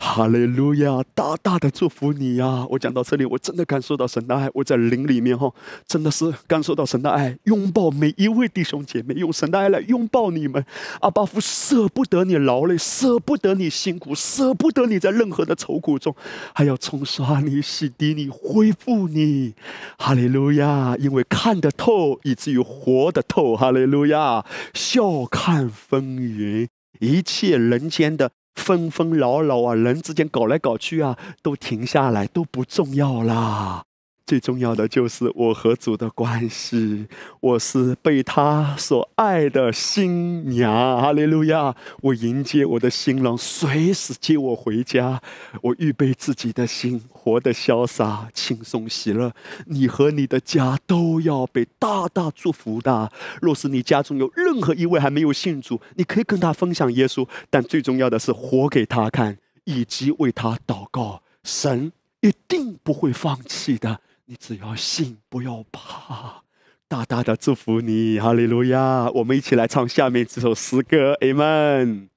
哈利路亚！大大的祝福你呀！我讲到这里，我真的感受到神的爱。我在灵里面哈，真的是感受到神的爱，拥抱每一位弟兄姐妹，用神的爱来拥抱你们。阿巴夫舍不得你劳累，舍不得你辛苦，舍不得你在任何的愁苦中，还要冲刷你、洗涤你、恢复你。哈利路亚！因为看得透，以至于活得透。哈利路亚！笑看风云，一切人间的。纷纷扰扰啊，人之间搞来搞去啊，都停下来，都不重要啦。最重要的就是我和主的关系，我是被他所爱的新娘，哈利路亚！我迎接我的新郎，随时接我回家。我预备自己的心，活得潇洒、轻松、喜乐。你和你的家都要被大大祝福的。若是你家中有任何一位还没有信主，你可以跟他分享耶稣，但最重要的是活给他看，以及为他祷告。神一定不会放弃的。你只要信，不要怕，大大的祝福你，哈利路亚！我们一起来唱下面这首诗歌，Amen。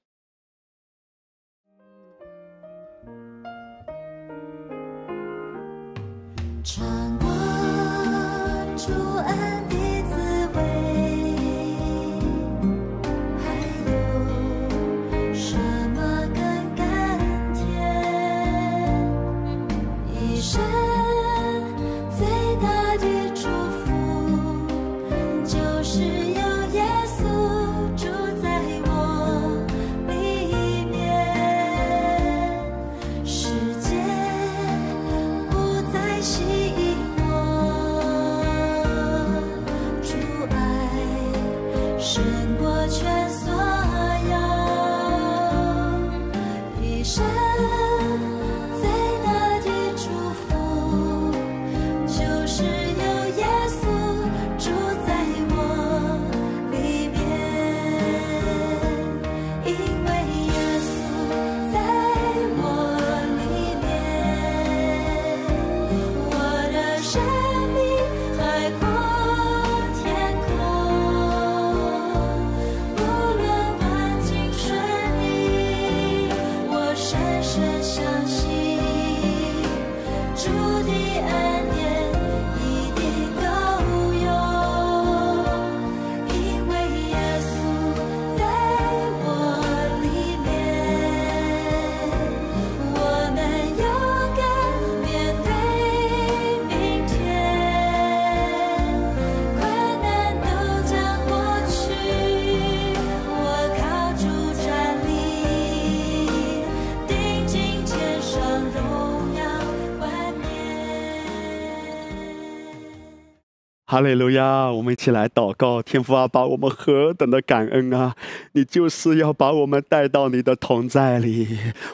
哈利路亚！我们一起来祷告，天父啊，把我们何等的感恩啊！你就是要把我们带到你的同在里，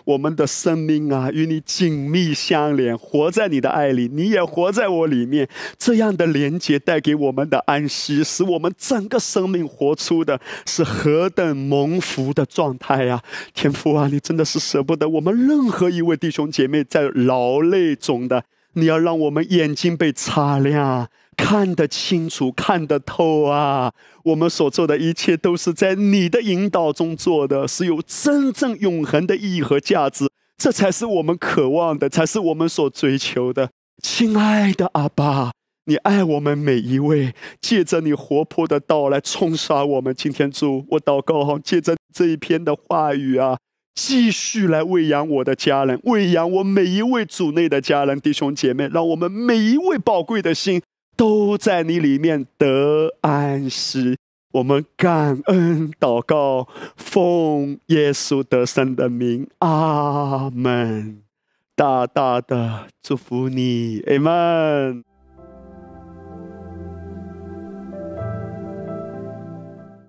我们的生命啊，与你紧密相连，活在你的爱里，你也活在我里面。这样的连接带给我们的安息，使我们整个生命活出的是何等蒙福的状态呀！天父啊，你真的是舍不得我们任何一位弟兄姐妹在劳累中的，你要让我们眼睛被擦亮。看得清楚，看得透啊！我们所做的一切都是在你的引导中做的，是有真正永恒的意义和价值。这才是我们渴望的，才是我们所追求的。亲爱的阿爸，你爱我们每一位，借着你活泼的道来冲刷我们。今天主，我祷告哈，借着这一篇的话语啊，继续来喂养我的家人，喂养我每一位主内的家人弟兄姐妹，让我们每一位宝贵的心。都在你里面得安息。我们感恩祷告，奉耶稣得胜的名，阿门。大大的祝福你，阿门。